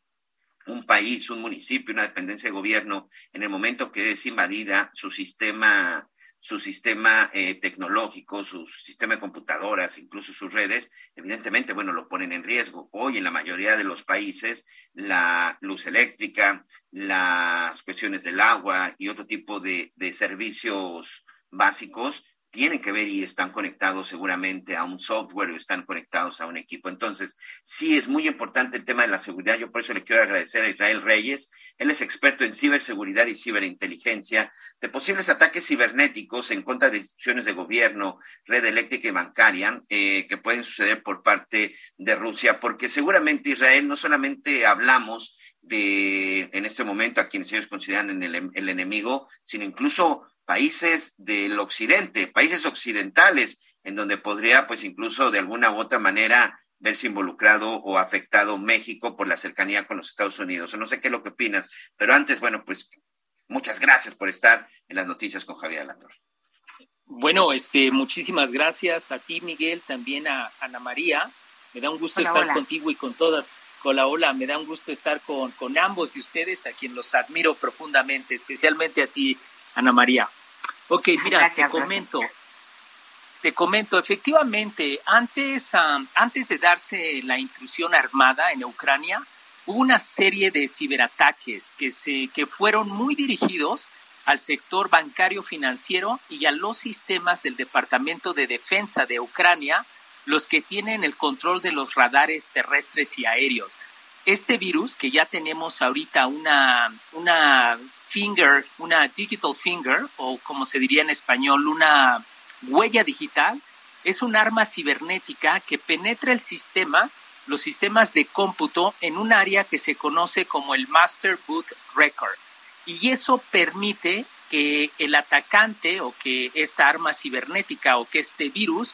un país, un municipio, una dependencia de gobierno, en el momento que es invadida su sistema, su sistema eh, tecnológico, su sistema de computadoras, incluso sus redes, evidentemente, bueno, lo ponen en riesgo. Hoy en la mayoría de los países, la luz eléctrica, las cuestiones del agua y otro tipo de, de servicios básicos tienen que ver y están conectados seguramente a un software o están conectados a un equipo. Entonces, sí es muy importante el tema de la seguridad. Yo por eso le quiero agradecer a Israel Reyes. Él es experto en ciberseguridad y ciberinteligencia de posibles ataques cibernéticos en contra de instituciones de gobierno, red eléctrica y bancaria eh, que pueden suceder por parte de Rusia, porque seguramente Israel no solamente hablamos de, en este momento, a quienes ellos consideran el, el enemigo, sino incluso países del occidente, países occidentales, en donde podría, pues incluso de alguna u otra manera, verse involucrado o afectado México por la cercanía con los Estados Unidos. No sé qué es lo que opinas, pero antes, bueno, pues muchas gracias por estar en las noticias con Javier Alator. Bueno, este, muchísimas gracias a ti, Miguel, también a Ana María. Me da un gusto estar contigo y con toda, Hola, hola, me da un gusto estar con, con ambos de ustedes, a quien los admiro profundamente, especialmente a ti, Ana María. Ok, mira, te comento. Te comento, efectivamente, antes, antes de darse la intrusión armada en Ucrania, hubo una serie de ciberataques que, se, que fueron muy dirigidos al sector bancario financiero y a los sistemas del Departamento de Defensa de Ucrania, los que tienen el control de los radares terrestres y aéreos. Este virus, que ya tenemos ahorita una, una finger, una digital finger, o como se diría en español, una huella digital, es un arma cibernética que penetra el sistema, los sistemas de cómputo, en un área que se conoce como el Master Boot Record. Y eso permite que el atacante o que esta arma cibernética o que este virus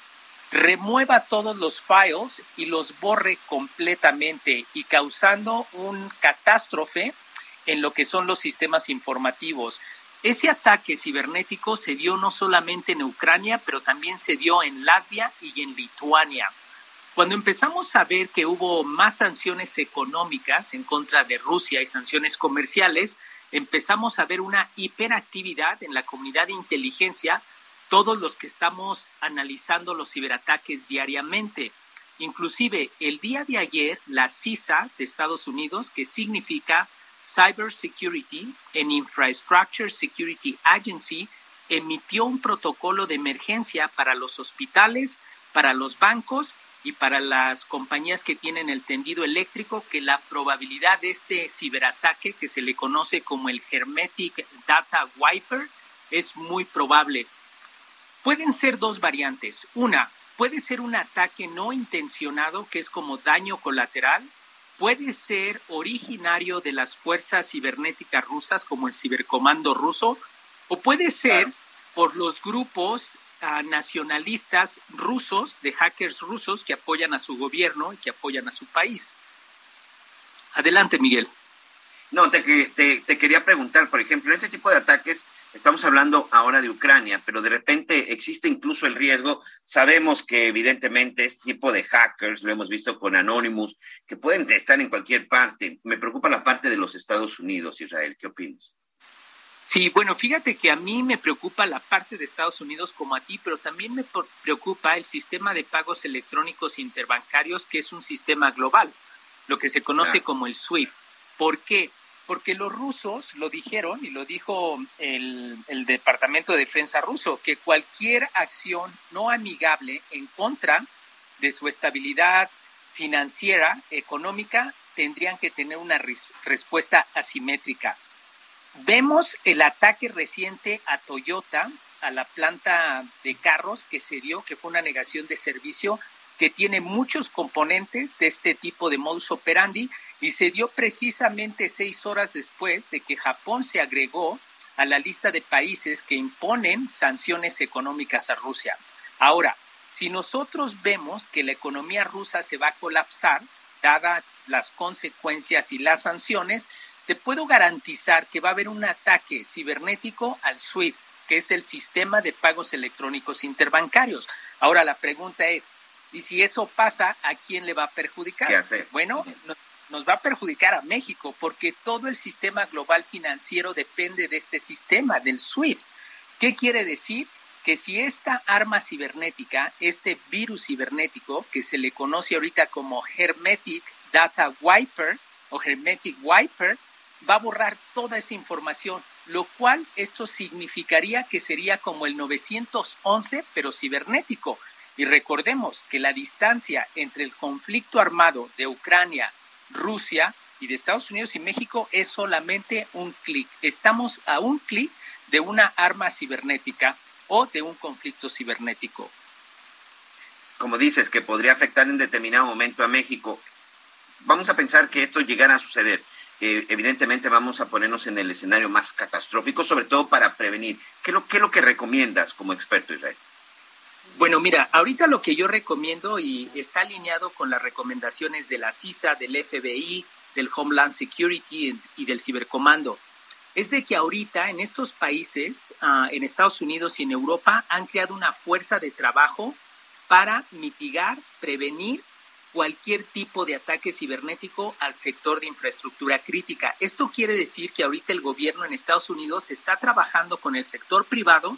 remueva todos los files y los borre completamente y causando un catástrofe en lo que son los sistemas informativos. Ese ataque cibernético se dio no solamente en Ucrania, pero también se dio en Latvia y en Lituania. Cuando empezamos a ver que hubo más sanciones económicas en contra de Rusia y sanciones comerciales, empezamos a ver una hiperactividad en la comunidad de inteligencia todos los que estamos analizando los ciberataques diariamente. Inclusive el día de ayer, la CISA de Estados Unidos, que significa Cyber Security and Infrastructure Security Agency, emitió un protocolo de emergencia para los hospitales, para los bancos y para las compañías que tienen el tendido eléctrico que la probabilidad de este ciberataque que se le conoce como el Hermetic Data Wiper es muy probable. Pueden ser dos variantes. Una, puede ser un ataque no intencionado, que es como daño colateral. Puede ser originario de las fuerzas cibernéticas rusas, como el cibercomando ruso, o puede ser por los grupos ah, nacionalistas rusos, de hackers rusos, que apoyan a su gobierno y que apoyan a su país. Adelante, Miguel. No, te, te, te quería preguntar, por ejemplo, en este tipo de ataques, Estamos hablando ahora de Ucrania, pero de repente existe incluso el riesgo. Sabemos que evidentemente este tipo de hackers, lo hemos visto con Anonymous, que pueden estar en cualquier parte. Me preocupa la parte de los Estados Unidos, Israel. ¿Qué opinas? Sí, bueno, fíjate que a mí me preocupa la parte de Estados Unidos como a ti, pero también me preocupa el sistema de pagos electrónicos interbancarios, que es un sistema global, lo que se conoce como el SWIFT. ¿Por qué? Porque los rusos lo dijeron y lo dijo el, Departamento de Defensa ruso, que cualquier acción no amigable en contra de su estabilidad financiera, económica, tendrían que tener una respuesta asimétrica. Vemos el ataque reciente a Toyota, a la planta de carros que se dio, que fue una negación de servicio, que tiene muchos componentes de este tipo de modus operandi y se dio precisamente seis horas después de que Japón se agregó a la lista de países que imponen sanciones económicas a Rusia. Ahora, si nosotros vemos que la economía rusa se va a colapsar, dadas las consecuencias y las sanciones, te puedo garantizar que va a haber un ataque cibernético al SWIFT, que es el sistema de pagos electrónicos interbancarios. Ahora la pregunta es, ¿y si eso pasa, a quién le va a perjudicar? ¿Qué hacer? Bueno, nos va a perjudicar a México porque todo el sistema global financiero depende de este sistema, del SWIFT. ¿Qué quiere decir? Que si esta arma cibernética, este virus cibernético, que se le conoce ahorita como Hermetic Data Wiper o Hermetic Wiper, va a borrar toda esa información, lo cual esto significaría que sería como el 911, pero cibernético. Y recordemos que la distancia entre el conflicto armado de Ucrania Rusia y de Estados Unidos y México es solamente un clic. Estamos a un clic de una arma cibernética o de un conflicto cibernético. Como dices, que podría afectar en determinado momento a México. Vamos a pensar que esto llegara a suceder. evidentemente vamos a ponernos en el escenario más catastrófico, sobre todo para prevenir. ¿Qué lo, qué es lo que recomiendas como experto, Israel? Bueno, mira, ahorita lo que yo recomiendo y está alineado con las recomendaciones de la CISA, del FBI, del Homeland Security y del Cibercomando, es de que ahorita en estos países, ah, en Estados Unidos y en Europa, han creado una fuerza de trabajo para mitigar, prevenir cualquier tipo de ataque cibernético al sector de infraestructura crítica. Esto quiere decir que ahorita el gobierno en Estados Unidos está trabajando con el sector privado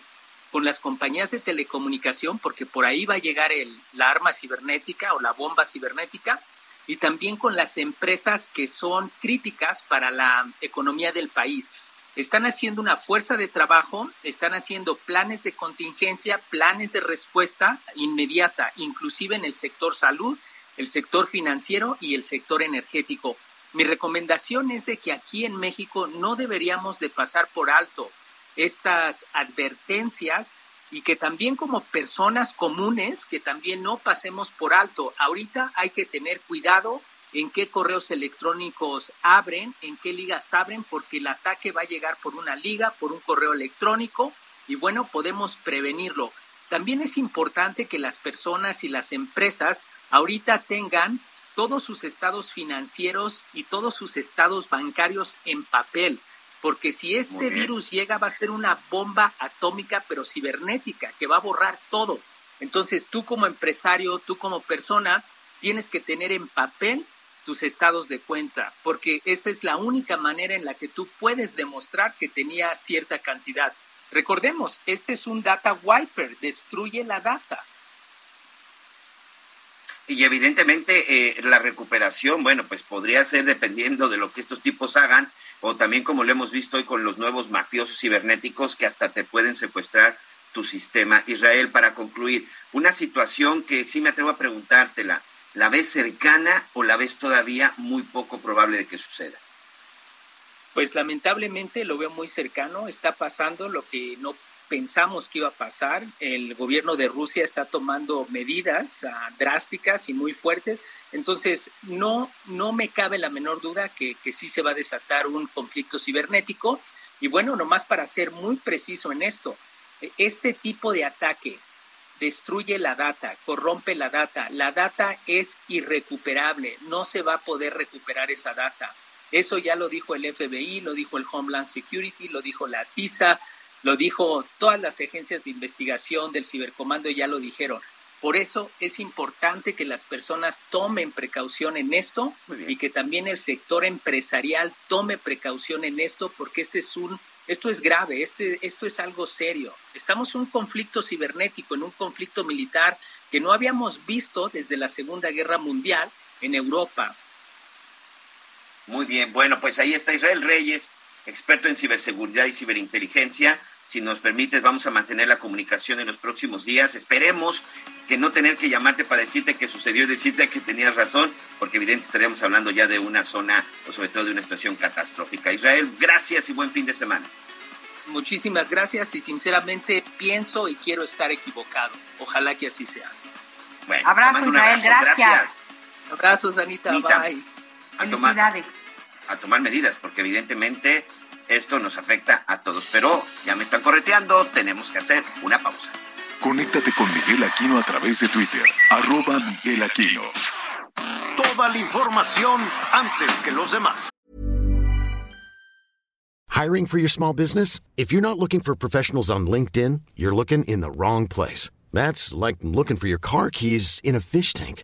con las compañías de telecomunicación, porque por ahí va a llegar el, la arma cibernética o la bomba cibernética, y también con las empresas que son críticas para la economía del país. Están haciendo una fuerza de trabajo, están haciendo planes de contingencia, planes de respuesta inmediata, inclusive en el sector salud, el sector financiero y el sector energético. Mi recomendación es de que aquí en México no deberíamos de pasar por alto estas advertencias y que también como personas comunes, que también no pasemos por alto. Ahorita hay que tener cuidado en qué correos electrónicos abren, en qué ligas abren, porque el ataque va a llegar por una liga, por un correo electrónico, y bueno, podemos prevenirlo. También es importante que las personas y las empresas ahorita tengan todos sus estados financieros y todos sus estados bancarios en papel porque si este virus llega va a ser una bomba atómica pero cibernética que va a borrar todo. Entonces tú como empresario, tú como persona, tienes que tener en papel tus estados de cuenta, porque esa es la única manera en la que tú puedes demostrar que tenía cierta cantidad. Recordemos, este es un data wiper, destruye la data. Y evidentemente eh, la recuperación, bueno, pues podría ser dependiendo de lo que estos tipos hagan, o también como lo hemos visto hoy con los nuevos mafiosos cibernéticos que hasta te pueden secuestrar tu sistema. Israel, para concluir, una situación que sí me atrevo a preguntártela, ¿la ves cercana o la ves todavía muy poco probable de que suceda? Pues lamentablemente lo veo muy cercano, está pasando lo que no pensamos que iba a pasar. El gobierno de Rusia está tomando medidas ah, drásticas y muy fuertes. Entonces, no, no me cabe la menor duda que, que sí se va a desatar un conflicto cibernético. Y bueno, nomás para ser muy preciso en esto, este tipo de ataque destruye la data, corrompe la data. La data es irrecuperable, no se va a poder recuperar esa data. Eso ya lo dijo el FBI, lo dijo el Homeland Security, lo dijo la CISA, lo dijo todas las agencias de investigación del cibercomando, ya lo dijeron. Por eso es importante que las personas tomen precaución en esto y que también el sector empresarial tome precaución en esto porque este es un esto es grave, este, esto es algo serio. Estamos en un conflicto cibernético, en un conflicto militar que no habíamos visto desde la Segunda Guerra Mundial en Europa. Muy bien, bueno, pues ahí está Israel Reyes, experto en ciberseguridad y ciberinteligencia. Si nos permites, vamos a mantener la comunicación en los próximos días. Esperemos que no tener que llamarte para decirte que sucedió y decirte que tenías razón, porque evidentemente estaríamos hablando ya de una zona o sobre todo de una situación catastrófica. Israel, gracias y buen fin de semana. Muchísimas gracias y sinceramente pienso y quiero estar equivocado. Ojalá que así sea. Bueno, abrazo Israel, gracias. Abrazos, Anita, bye. A tomar, a tomar medidas, porque evidentemente esto nos afecta a todos. Pero ya me están correteando, tenemos que hacer una pausa. Conéctate con Miguel Aquino a través de Twitter, arroba Miguel Aquino. Toda la información antes que los demás. Hiring for your small business? If you're not looking for professionals on LinkedIn, you're looking in the wrong place. That's like looking for your car keys in a fish tank.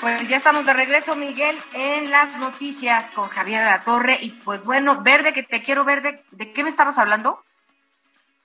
Pues ya estamos de regreso, Miguel, en las noticias con Javier La Torre. Y pues bueno, Verde, que te quiero, Verde, ¿de qué me estabas hablando?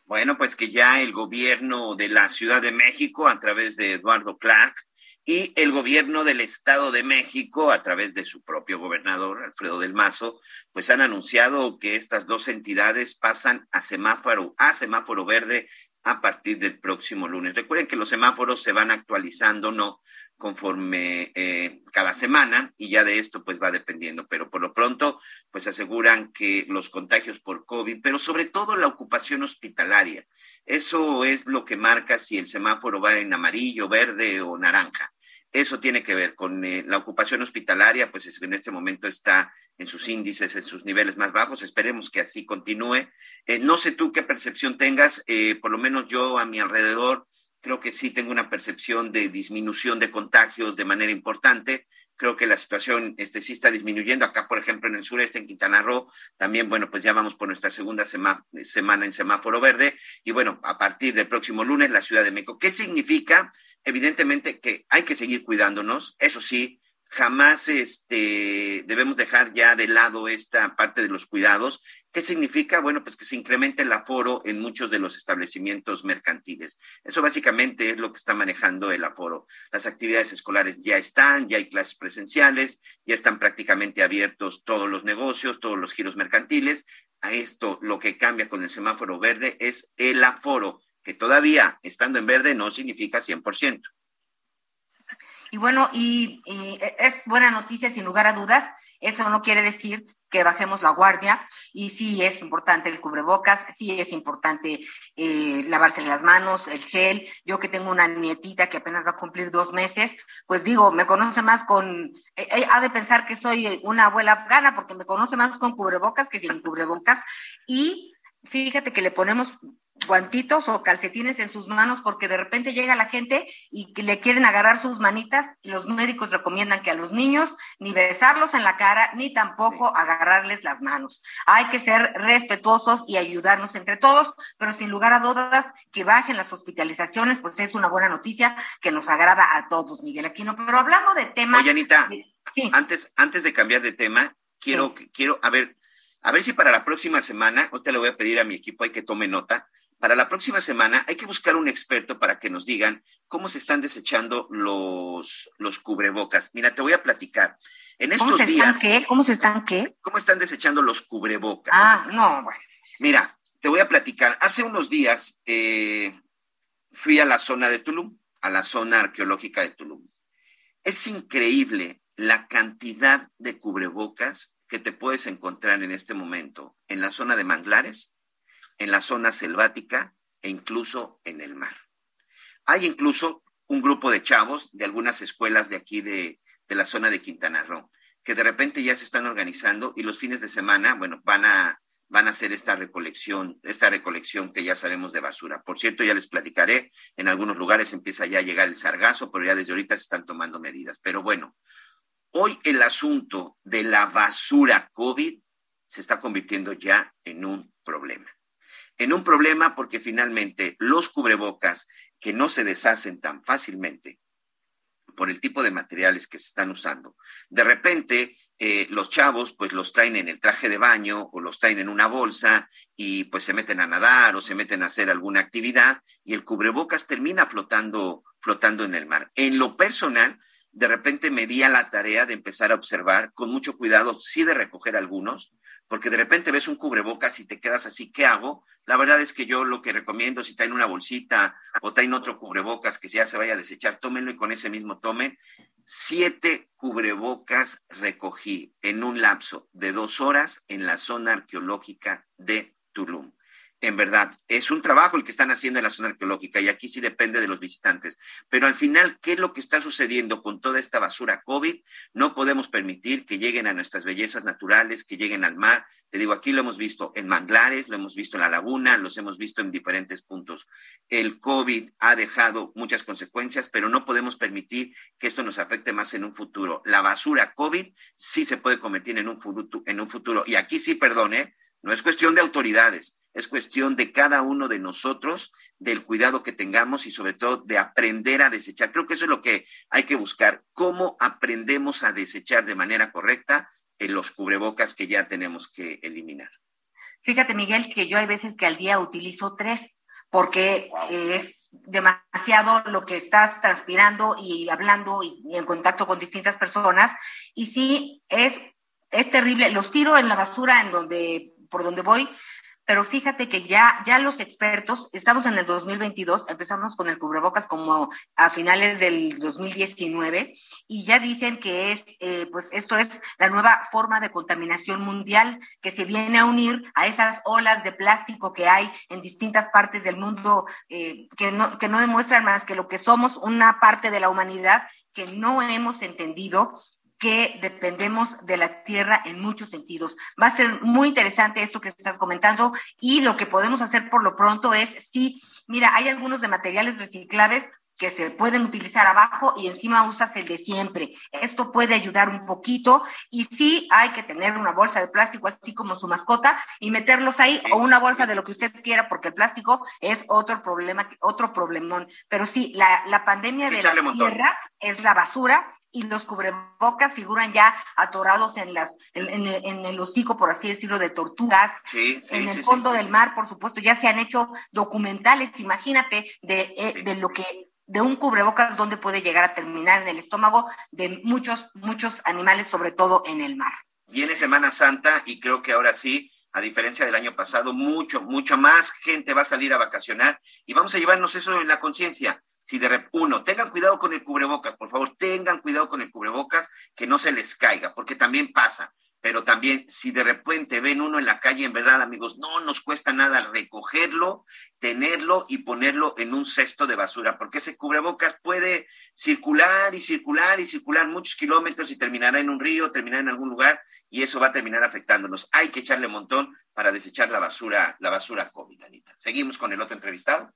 Bueno, pues que ya el gobierno de la Ciudad de México, a través de Eduardo Clark, y el gobierno del Estado de México, a través de su propio gobernador, Alfredo del Mazo, pues han anunciado que estas dos entidades pasan a semáforo, a semáforo verde a partir del próximo lunes. Recuerden que los semáforos se van actualizando, ¿no? Conforme eh, cada semana y ya de esto pues va dependiendo, pero por lo pronto pues aseguran que los contagios por COVID, pero sobre todo la ocupación hospitalaria, eso es lo que marca si el semáforo va en amarillo, verde o naranja. Eso tiene que ver con eh, la ocupación hospitalaria, pues en este momento está en sus índices, en sus niveles más bajos. Esperemos que así continúe. Eh, no sé tú qué percepción tengas, por lo menos yo a mi alrededor creo que sí tengo una percepción de disminución de contagios de manera importante. Creo que la situación este, sí está disminuyendo. Acá, por ejemplo, en el sureste, en Quintana Roo, también, bueno, pues ya vamos por nuestra segunda semana en semáforo verde. Y bueno, a partir del próximo lunes, la Ciudad de México. ¿Qué significa? Evidentemente que hay que seguir cuidándonos. Eso sí, jamás este, debemos dejar ya de lado esta parte de los cuidados. ¿Qué significa? Bueno, pues que se incremente el aforo en muchos de los establecimientos mercantiles. Eso básicamente es lo que está manejando el aforo. Las actividades escolares ya están, ya hay clases presenciales, ya están prácticamente abiertos todos los negocios, todos los giros mercantiles. A esto lo que cambia con el semáforo verde es el aforo, que todavía estando en verde no significa 100%. Y bueno, y, es buena noticia, sin lugar a dudas, Eso no quiere decir que bajemos la guardia. Y sí es importante el cubrebocas, sí es importante eh, lavarse las manos, el gel. Yo que tengo una nietita que apenas va a cumplir dos meses, pues digo, me conoce más con, eh, ha de pensar que soy una abuela afgana porque me conoce más con cubrebocas que sin cubrebocas. Y fíjate que le ponemos guantitos o calcetines en sus manos porque de repente llega la gente y le quieren agarrar sus manitas y los médicos recomiendan que a los niños ni besarlos en la cara ni tampoco agarrarles las manos. Hay que ser respetuosos y ayudarnos entre todos, pero sin lugar a dudas que bajen las hospitalizaciones, pues es una buena noticia que nos agrada a todos, Miguel Aquino. Pero hablando de temas... Oye, Anita, antes, antes de cambiar de tema, quiero, quiero, a ver, a ver si para la próxima semana, te le voy a pedir a mi equipo hay que tome nota, para la próxima semana hay que buscar un experto para que nos digan cómo se están desechando los, los cubrebocas. Mira, te voy a platicar. En estos ¿Cómo se días. Están qué? ¿Cómo se están qué? ¿Cómo están desechando los cubrebocas? Ah, no, bueno. Mira, te voy a platicar. Hace unos días eh, fui a la zona de Tulum, a la zona arqueológica de Tulum. Es increíble la cantidad de cubrebocas que te puedes encontrar en este momento en la zona de manglares en la zona selvática e incluso en el mar. Hay incluso un grupo de chavos de algunas escuelas de aquí de, de, la zona de Quintana Roo, que de repente ya se están organizando y los fines de semana, bueno, van a, van a hacer esta recolección, esta recolección que ya sabemos de basura. Por cierto, ya les platicaré, en algunos lugares empieza ya a llegar el sargazo, pero ya desde ahorita se están tomando medidas. Pero bueno, hoy el asunto de la basura COVID se está convirtiendo ya en un problema en un problema porque finalmente los cubrebocas que no se deshacen tan fácilmente por el tipo de materiales que se están usando. De repente, eh, los chavos pues los traen en el traje de baño o los traen en una bolsa y pues se meten a nadar o se meten a hacer alguna actividad y el cubrebocas termina flotando, flotando en el mar. En lo personal, de repente me di a la tarea de empezar a observar con mucho cuidado, sí de recoger algunos, porque de repente ves un cubrebocas y te quedas así, ¿qué hago? La verdad es que yo lo que recomiendo, si traen una bolsita o traen otro cubrebocas que ya se vaya a desechar, tómenlo y con ese mismo tomen. Siete cubrebocas recogí en un lapso de dos horas en la zona arqueológica de Tulum en verdad, es un trabajo el que están haciendo en la zona arqueológica y aquí sí depende de los visitantes. Pero al final, ¿qué es lo que está sucediendo con toda esta basura COVID? No podemos permitir que lleguen a nuestras bellezas naturales, que lleguen al mar. Te digo, aquí lo hemos visto en manglares, lo hemos visto en la laguna, los hemos visto en diferentes puntos. El COVID ha dejado muchas consecuencias, pero no podemos permitir que esto nos afecte más en un futuro. La basura COVID sí se puede cometer en un futuro, en un futuro. y aquí sí, perdone, no es cuestión de autoridades es cuestión de cada uno de nosotros, del cuidado que tengamos y sobre todo de aprender a desechar. Creo que eso es lo que hay que buscar, cómo aprendemos a desechar de manera correcta en los cubrebocas que ya tenemos que eliminar. Fíjate, Miguel, que yo hay veces que al día utilizo tres porque es demasiado lo que estás transpirando y hablando y, y, en contacto con distintas personas. Y sí, es, es terrible. Los tiro en la basura en donde, por donde voy, pero fíjate que ya, ya los expertos, estamos en el 2022, empezamos con el cubrebocas como a finales del 2019 y ya dicen que es, eh, pues esto es la nueva forma de contaminación mundial que se viene a unir a esas olas de plástico que hay en distintas partes del mundo eh, que, no, que no demuestran más que lo que somos una parte de la humanidad que no hemos entendido que dependemos de la tierra en muchos sentidos. Va a ser muy interesante esto que estás comentando y lo que podemos hacer por lo pronto es, sí, mira, hay algunos de materiales reciclables que se pueden utilizar abajo y encima usas el de siempre. Esto puede ayudar un poquito y sí hay que tener una bolsa de plástico así como su mascota y meterlos ahí o una bolsa de lo que usted quiera porque el plástico es otro problema, otro problemón. Pero sí, la, la pandemia de la tierra es la basura y los cubrebocas figuran ya atorados en las en, en, el hocico, por así decirlo, de tortugas. Sí, sí, en el sí, fondo del mar, por supuesto, ya se han hecho documentales, imagínate, de, eh, de lo que de un cubrebocas donde puede llegar a terminar en el estómago de muchos, muchos animales, sobre todo en el mar. Viene Semana Santa y creo que ahora sí, a diferencia del año pasado, mucho, mucho más gente va a salir a vacacionar y vamos a llevarnos eso en la conciencia si de uno, tengan cuidado con el cubrebocas, por favor, tengan cuidado con el cubrebocas, que no se les caiga, porque también pasa pero también si de repente ven uno en la calle, en verdad, amigos, no nos cuesta nada recogerlo, tenerlo y ponerlo en un cesto de basura, porque ese cubrebocas puede circular y circular y circular muchos kilómetros y terminará en un río, terminará en algún lugar y eso va a terminar afectándonos. Hay que echarle un montón para desechar la basura, la basura COVID, Anita. Seguimos con el otro entrevistado.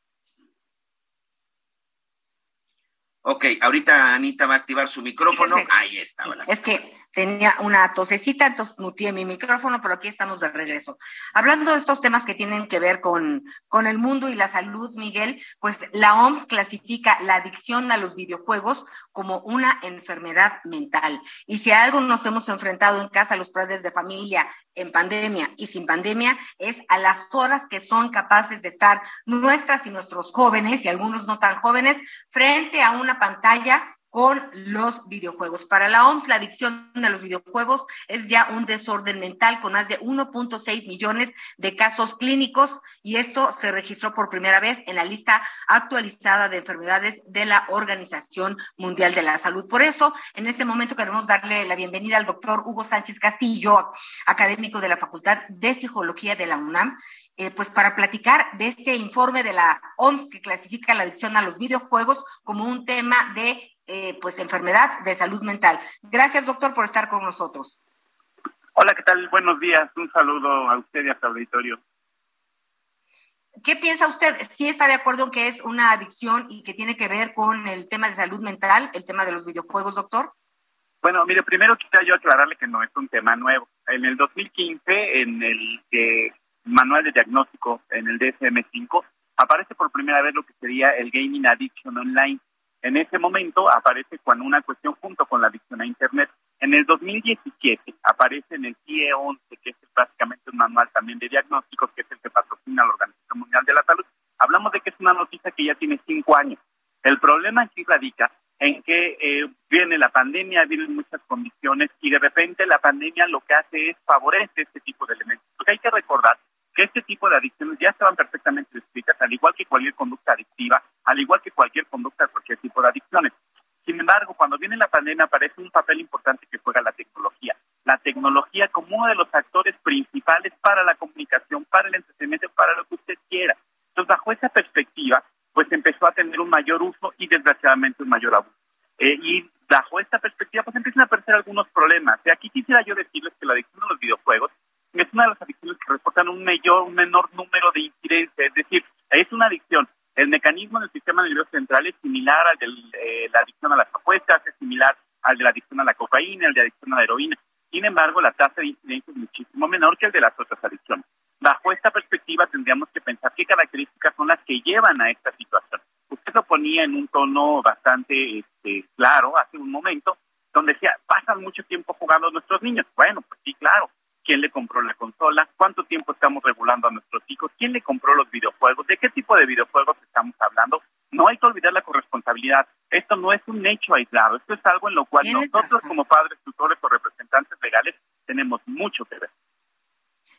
Ok, ahorita Anita va a activar su micrófono. Ahí está. Es que tenía una tosecita, entonces muteé mi micrófono, pero aquí estamos de regreso. Hablando de estos temas que tienen que ver con, con el mundo y la salud, Miguel, pues la OMS clasifica la adicción a los videojuegos como una enfermedad mental. Y si a algo nos hemos enfrentado en casa, los padres de familia, en pandemia y sin pandemia, es a las horas que son capaces de estar nuestras y nuestros jóvenes, y algunos no tan jóvenes, frente a una pantalla con los videojuegos. Para la OMS, la adicción a los videojuegos es ya un desorden mental con más de 1.6 millones de casos clínicos y esto se registró por primera vez en la lista actualizada de enfermedades de la Organización Mundial de la Salud. Por eso, en este momento queremos darle la bienvenida al doctor Hugo Sánchez Castillo, académico de la Facultad de Psicología de la UNAM, eh, pues para platicar de este informe de la OMS que clasifica la adicción a los videojuegos como un tema de eh, pues enfermedad de salud mental. Gracias, doctor, por estar con nosotros. Hola, ¿qué tal? Buenos días. Un saludo a usted y a su auditorio. ¿Qué piensa usted? ¿Sí está de acuerdo en que es una adicción y que tiene que ver con el tema de salud mental, el tema de los videojuegos, doctor? Bueno, mire, primero quisiera yo aclararle que no es un tema nuevo. En el 2015, en el eh, manual de diagnóstico, en el DSM-5, aparece por primera vez lo que sería el gaming addiction online. En ese momento aparece cuando una cuestión junto con la adicción a Internet. En el 2017 aparece en el CIE 11, que es básicamente un manual también de diagnósticos, que es el que patrocina la Organización Mundial de la Salud. Hablamos de que es una noticia que ya tiene cinco años. El problema aquí radica en que eh, viene la pandemia, vienen muchas condiciones y de repente la pandemia lo que hace es favorece este tipo de elementos. Porque hay que recordar que este tipo de adicciones ya estaban perfectamente descritas, al igual que cualquier conducta adictiva, al igual que cualquier conducta tipo de adicciones. Sin embargo, cuando viene la pandemia aparece un papel importante que juega la tecnología. La tecnología como uno de los actores principales para la comunicación, para el entretenimiento, para lo que usted quiera. Entonces, bajo esa perspectiva, pues empezó a tener un mayor uso y desgraciadamente un mayor abuso. Eh, y bajo esta perspectiva, pues empiezan a aparecer algunos problemas. Y aquí quisiera yo decirles que la adicción a los videojuegos es una de las adicciones que reportan un mayor, un menor número de incidencia, es decir, es una adicción. El mecanismo del sistema nervioso central es similar al de eh, la adicción a las apuestas, es similar al de la adicción a la cocaína, al de la adicción a la heroína. Sin embargo, la tasa de incidencia es muchísimo menor que el de las otras adicciones. Bajo esta perspectiva, tendríamos que pensar qué características son las que llevan a esta situación. Usted lo ponía en un tono bastante este, claro hace un momento, donde decía, pasan mucho tiempo jugando nuestros niños. Bueno, pues sí, claro, quién le compró la consola, cuánto tiempo estamos regulando a nuestros hijos, quién le compró los videojuegos, de qué tipo de videojuegos estamos hablando. No hay que olvidar la corresponsabilidad. Esto no es un hecho aislado, esto es algo en lo cual nosotros como padres, tutores o representantes legales tenemos mucho que ver.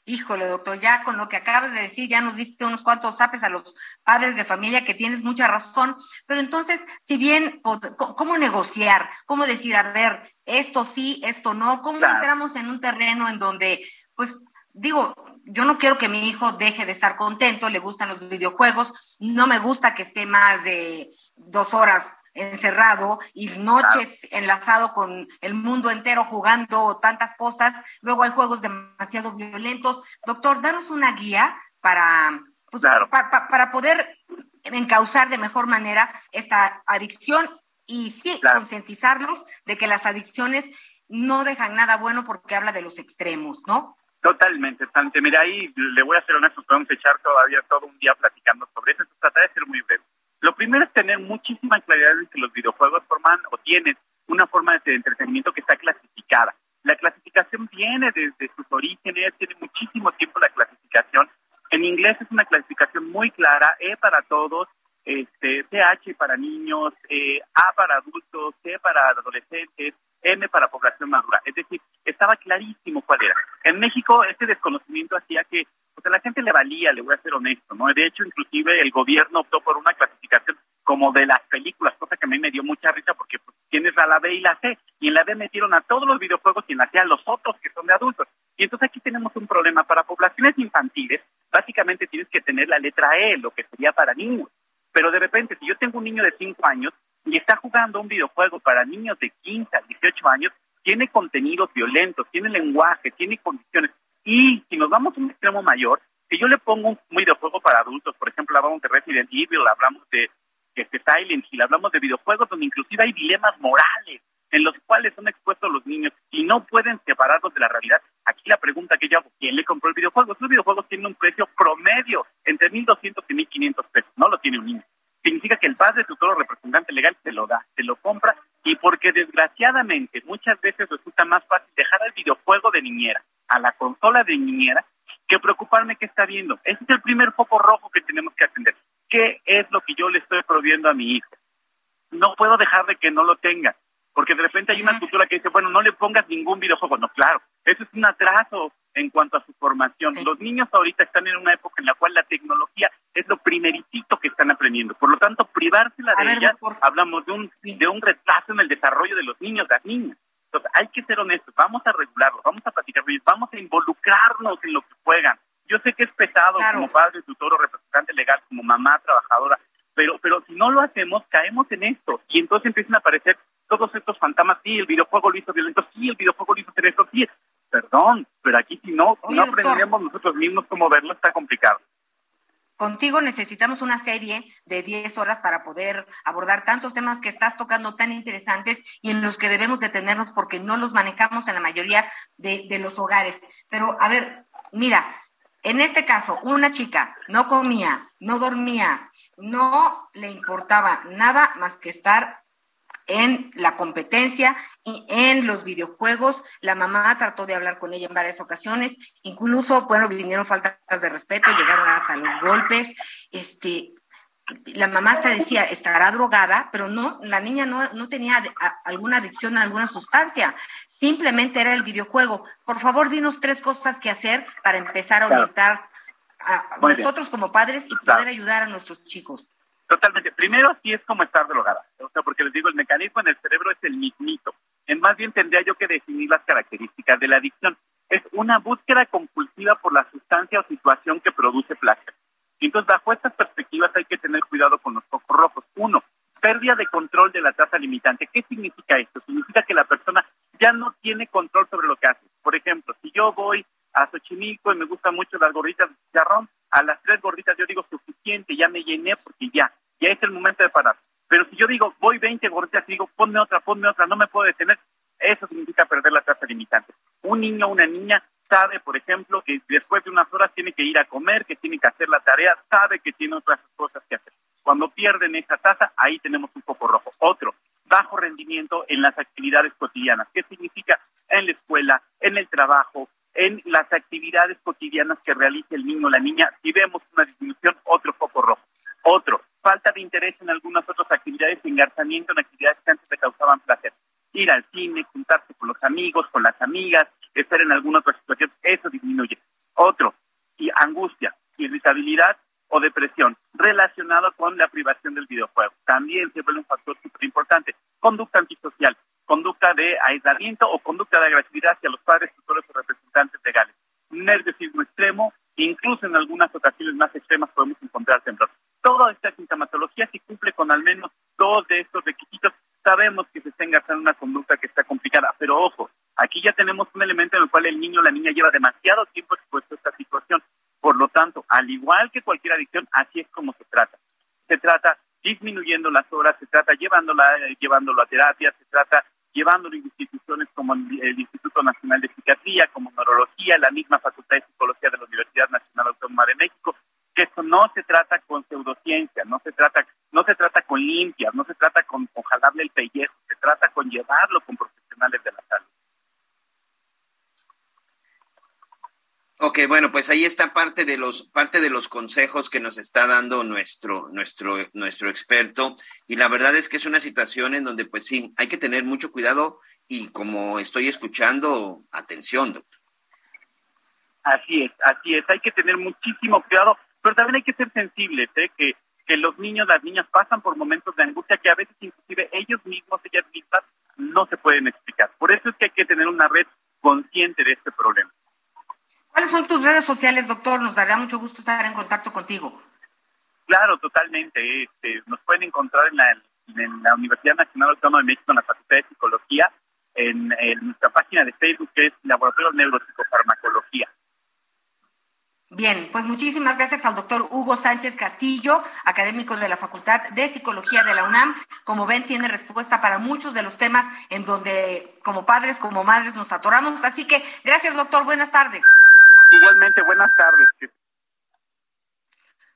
Híjole, doctor, ya con lo que acabas de decir, ya nos diste unos cuantos zapes a los padres de familia que tienes mucha razón. Pero entonces, si bien, ¿cómo negociar? ¿Cómo decir, a ver, esto sí, esto no? ¿Cómo entramos en un terreno en donde, pues, digo, yo no quiero que mi hijo deje de estar contento, le gustan los videojuegos, no me gusta que esté más de dos horas encerrado y noches enlazado con el mundo entero jugando tantas cosas. Luego hay juegos demasiado violentos. Doctor, danos una guía para, pues, para, poder encauzar de mejor manera esta adicción y sí, concientizarlos de que las adicciones no dejan nada bueno porque habla de los extremos, ¿no? Totalmente, Sante. Mira, ahí le voy a ser honesto, podemos echar todavía todo un día platicando sobre eso. Trataré de ser muy breve. Lo primero es tener muchísima claridad en que los videojuegos forman o tienen una forma de entretenimiento que está clasificada. La clasificación viene desde sus orígenes, tiene muchísimo tiempo la clasificación. En inglés es una clasificación muy clara, E para todos, este, PH para niños, eh, A para adultos, C para adolescentes, M para población madura. Es decir, estaba clarísimo cuál era. En México este desconocimiento hacía que pues a la gente le valía, le voy a ser honesto, ¿no? De hecho, inclusive el gobierno optó por una clasificación como de las películas, cosa que a mí me dio mucha risa porque pues, tienes la B y la C, y en la B metieron a todos los videojuegos y en la a los otros que son de adultos. Y entonces aquí tenemos un problema. Para poblaciones infantiles, básicamente tienes que tener la letra E, lo que sería para niños. Pero de repente, si yo tengo un niño de 5 años y está jugando un videojuego para niños de 15 a 18 años, tiene contenidos violentos, tiene lenguaje, tiene condiciones. Y si nos vamos a un extremo mayor, si yo le pongo un videojuego para adultos, por ejemplo, hablamos de Resident Evil, hablamos de Silent Hill, hablamos de videojuegos donde inclusive hay dilemas morales en los cuales son expuestos los niños y no pueden separarlos de la realidad. Aquí la pregunta que yo hago, ¿quién le compró el videojuego? Los videojuegos tienen un precio promedio entre 1.200 y 1.500 pesos, no lo tiene un niño. Significa que el padre, tutor o representante legal se lo da, se lo compra y porque desgraciadamente muchas veces resulta más fácil dejar el videojuego de niñera a la consola de niñera que preocuparme qué está viendo. Ese es el primer foco rojo que tenemos que atender. ¿Qué es lo que yo le estoy prohibiendo a mi hijo? No puedo dejar de que no lo tenga, porque de repente hay una cultura que dice, bueno, no le pongas ningún videojuego. No, claro, eso es un atraso en cuanto a su formación. Los niños ahorita están en una época en la cual la tecnología es lo primeritito que están aprendiendo. Por lo tanto, privársela de ella, hablamos de un, de un retraso en el desarrollo de los niños, las niñas. Entonces, hay que ser honestos, vamos a regularlos, vamos a platicar vamos a involucrarnos en lo que juegan. Yo sé que es pesado como padre, tutor o representante legal, como mamá trabajadora, pero, pero si no lo hacemos, caemos en esto y entonces empiezan a aparecer todos estos fantasmas, sí, el videojuego lo hizo violento, sí, el videojuego lo hizo hacer esto, sí, perdón, pero aquí si no, no aprendemos nosotros mismos cómo verlo, está complicado. Contigo necesitamos una serie de 10 horas para poder abordar tantos temas que estás tocando tan interesantes y en los que debemos detenernos porque no los manejamos en la mayoría de, de los hogares. Pero, a ver, mira, en este caso, una chica no comía, no dormía, no le importaba nada más que estar en la competencia y en los videojuegos. La mamá trató de hablar con ella en varias ocasiones, incluso, bueno, vinieron faltas de respeto, llegaron hasta los golpes. Este, la mamá hasta decía, estará drogada, pero no, la niña no, no tenía alguna adicción a alguna sustancia, simplemente era el videojuego. Por favor, dinos tres cosas que hacer para empezar a orientar a nosotros como padres y poder ayudar a nuestros chicos. Totalmente. Primero, sí es como estar drogada. O sea, porque les digo, el mecanismo en el cerebro es el mismito. En más bien tendría yo que definir las características de la adicción. Es una búsqueda compulsiva por la sustancia o situación que produce placer. Entonces, bajo estas perspectivas hay que tener cuidado con los focos rojos. Uno, pérdida de control de la tasa limitante. ¿Qué significa esto? Significa que la persona ya no tiene control sobre lo que hace. Por ejemplo, si yo voy a Xochimilco y me gustan mucho las gorritas de chicharrón, a las tres gorritas yo digo suficiente, ya me llené porque ya, ya es el momento de parar. Pero si yo digo, voy 20 gorditas y digo, ponme otra, ponme otra, no me puedo detener, eso significa perder la tasa limitante. Un niño o una niña sabe, por ejemplo, que después de unas horas tiene que ir a comer, que tiene que hacer la tarea, sabe que tiene otras cosas que hacer. Cuando pierden esa tasa, ahí tenemos un poco rojo. Otro, bajo rendimiento en las actividades cotidianas. ¿Qué significa? En la escuela, en el trabajo, en las actividades cotidianas que realiza el niño o la niña. Si vemos una disminución, otro foco rojo. Otro, falta de interés en algunas otras actividades, engarzamiento en actividades que antes le causaban placer. Ir al cine, juntarse con los amigos, con las amigas, estar en alguna otra situación, eso disminuye. Otro, y angustia, irritabilidad o depresión relacionado con la privación del videojuego. También se vuelve un factor súper importante. Conducta antisocial, conducta de aislamiento o conducta de agresividad hacia los padres, tutores o representantes legales. Nerviosismo extremo, incluso en algunas ocasiones más extremas podemos encontrar temblor. Toda esta sintomatología, si cumple con al menos dos de estos requisitos, sabemos que se está engarzando una conducta que está complicada. Pero ojo, aquí ya tenemos un elemento en el cual el niño o la niña lleva demasiado tiempo expuesto a esta situación. Por lo tanto, al igual que cualquier adicción, así es como se trata. Se trata disminuyendo las horas, se trata llevándola, eh, llevándolo a terapia, se trata llevándolo a instituciones como el Instituto Nacional de Psiquiatría, como Neurología, la misma Facultad de Psicología de la Universidad Nacional Autónoma de México, que esto no se trata con pseudociencia, no se trata, no se trata con limpias, no se trata con, con jalarle el pellejo, se trata con llevarlo con profesionales de la salud. Bueno, pues ahí está parte de los parte de los consejos que nos está dando nuestro nuestro nuestro experto y la verdad es que es una situación en donde pues sí hay que tener mucho cuidado y como estoy escuchando atención, doctor. Así es, así es, hay que tener muchísimo cuidado, pero también hay que ser sensibles, ¿eh? que que los niños, las niñas pasan por momentos de angustia que a veces inclusive ellos mismos, ellas mismas no se pueden explicar. Por eso es que hay que tener una red consciente de este problema. ¿Cuáles son tus redes sociales, doctor? Nos daría mucho gusto estar en contacto contigo. Claro, totalmente. Este, nos pueden encontrar en la, en la Universidad Nacional Autónoma de México, en la Facultad de Psicología, en, nuestra página de Facebook, que es Laboratorio Neuropsicofarmacología. Bien, pues muchísimas gracias al doctor Hugo Sánchez Castillo, académico de la Facultad de Psicología de la UNAM. Como ven, tiene respuesta para muchos de los temas en donde como padres, como madres nos atoramos. Así que gracias, doctor. Buenas tardes. Igualmente, buenas tardes.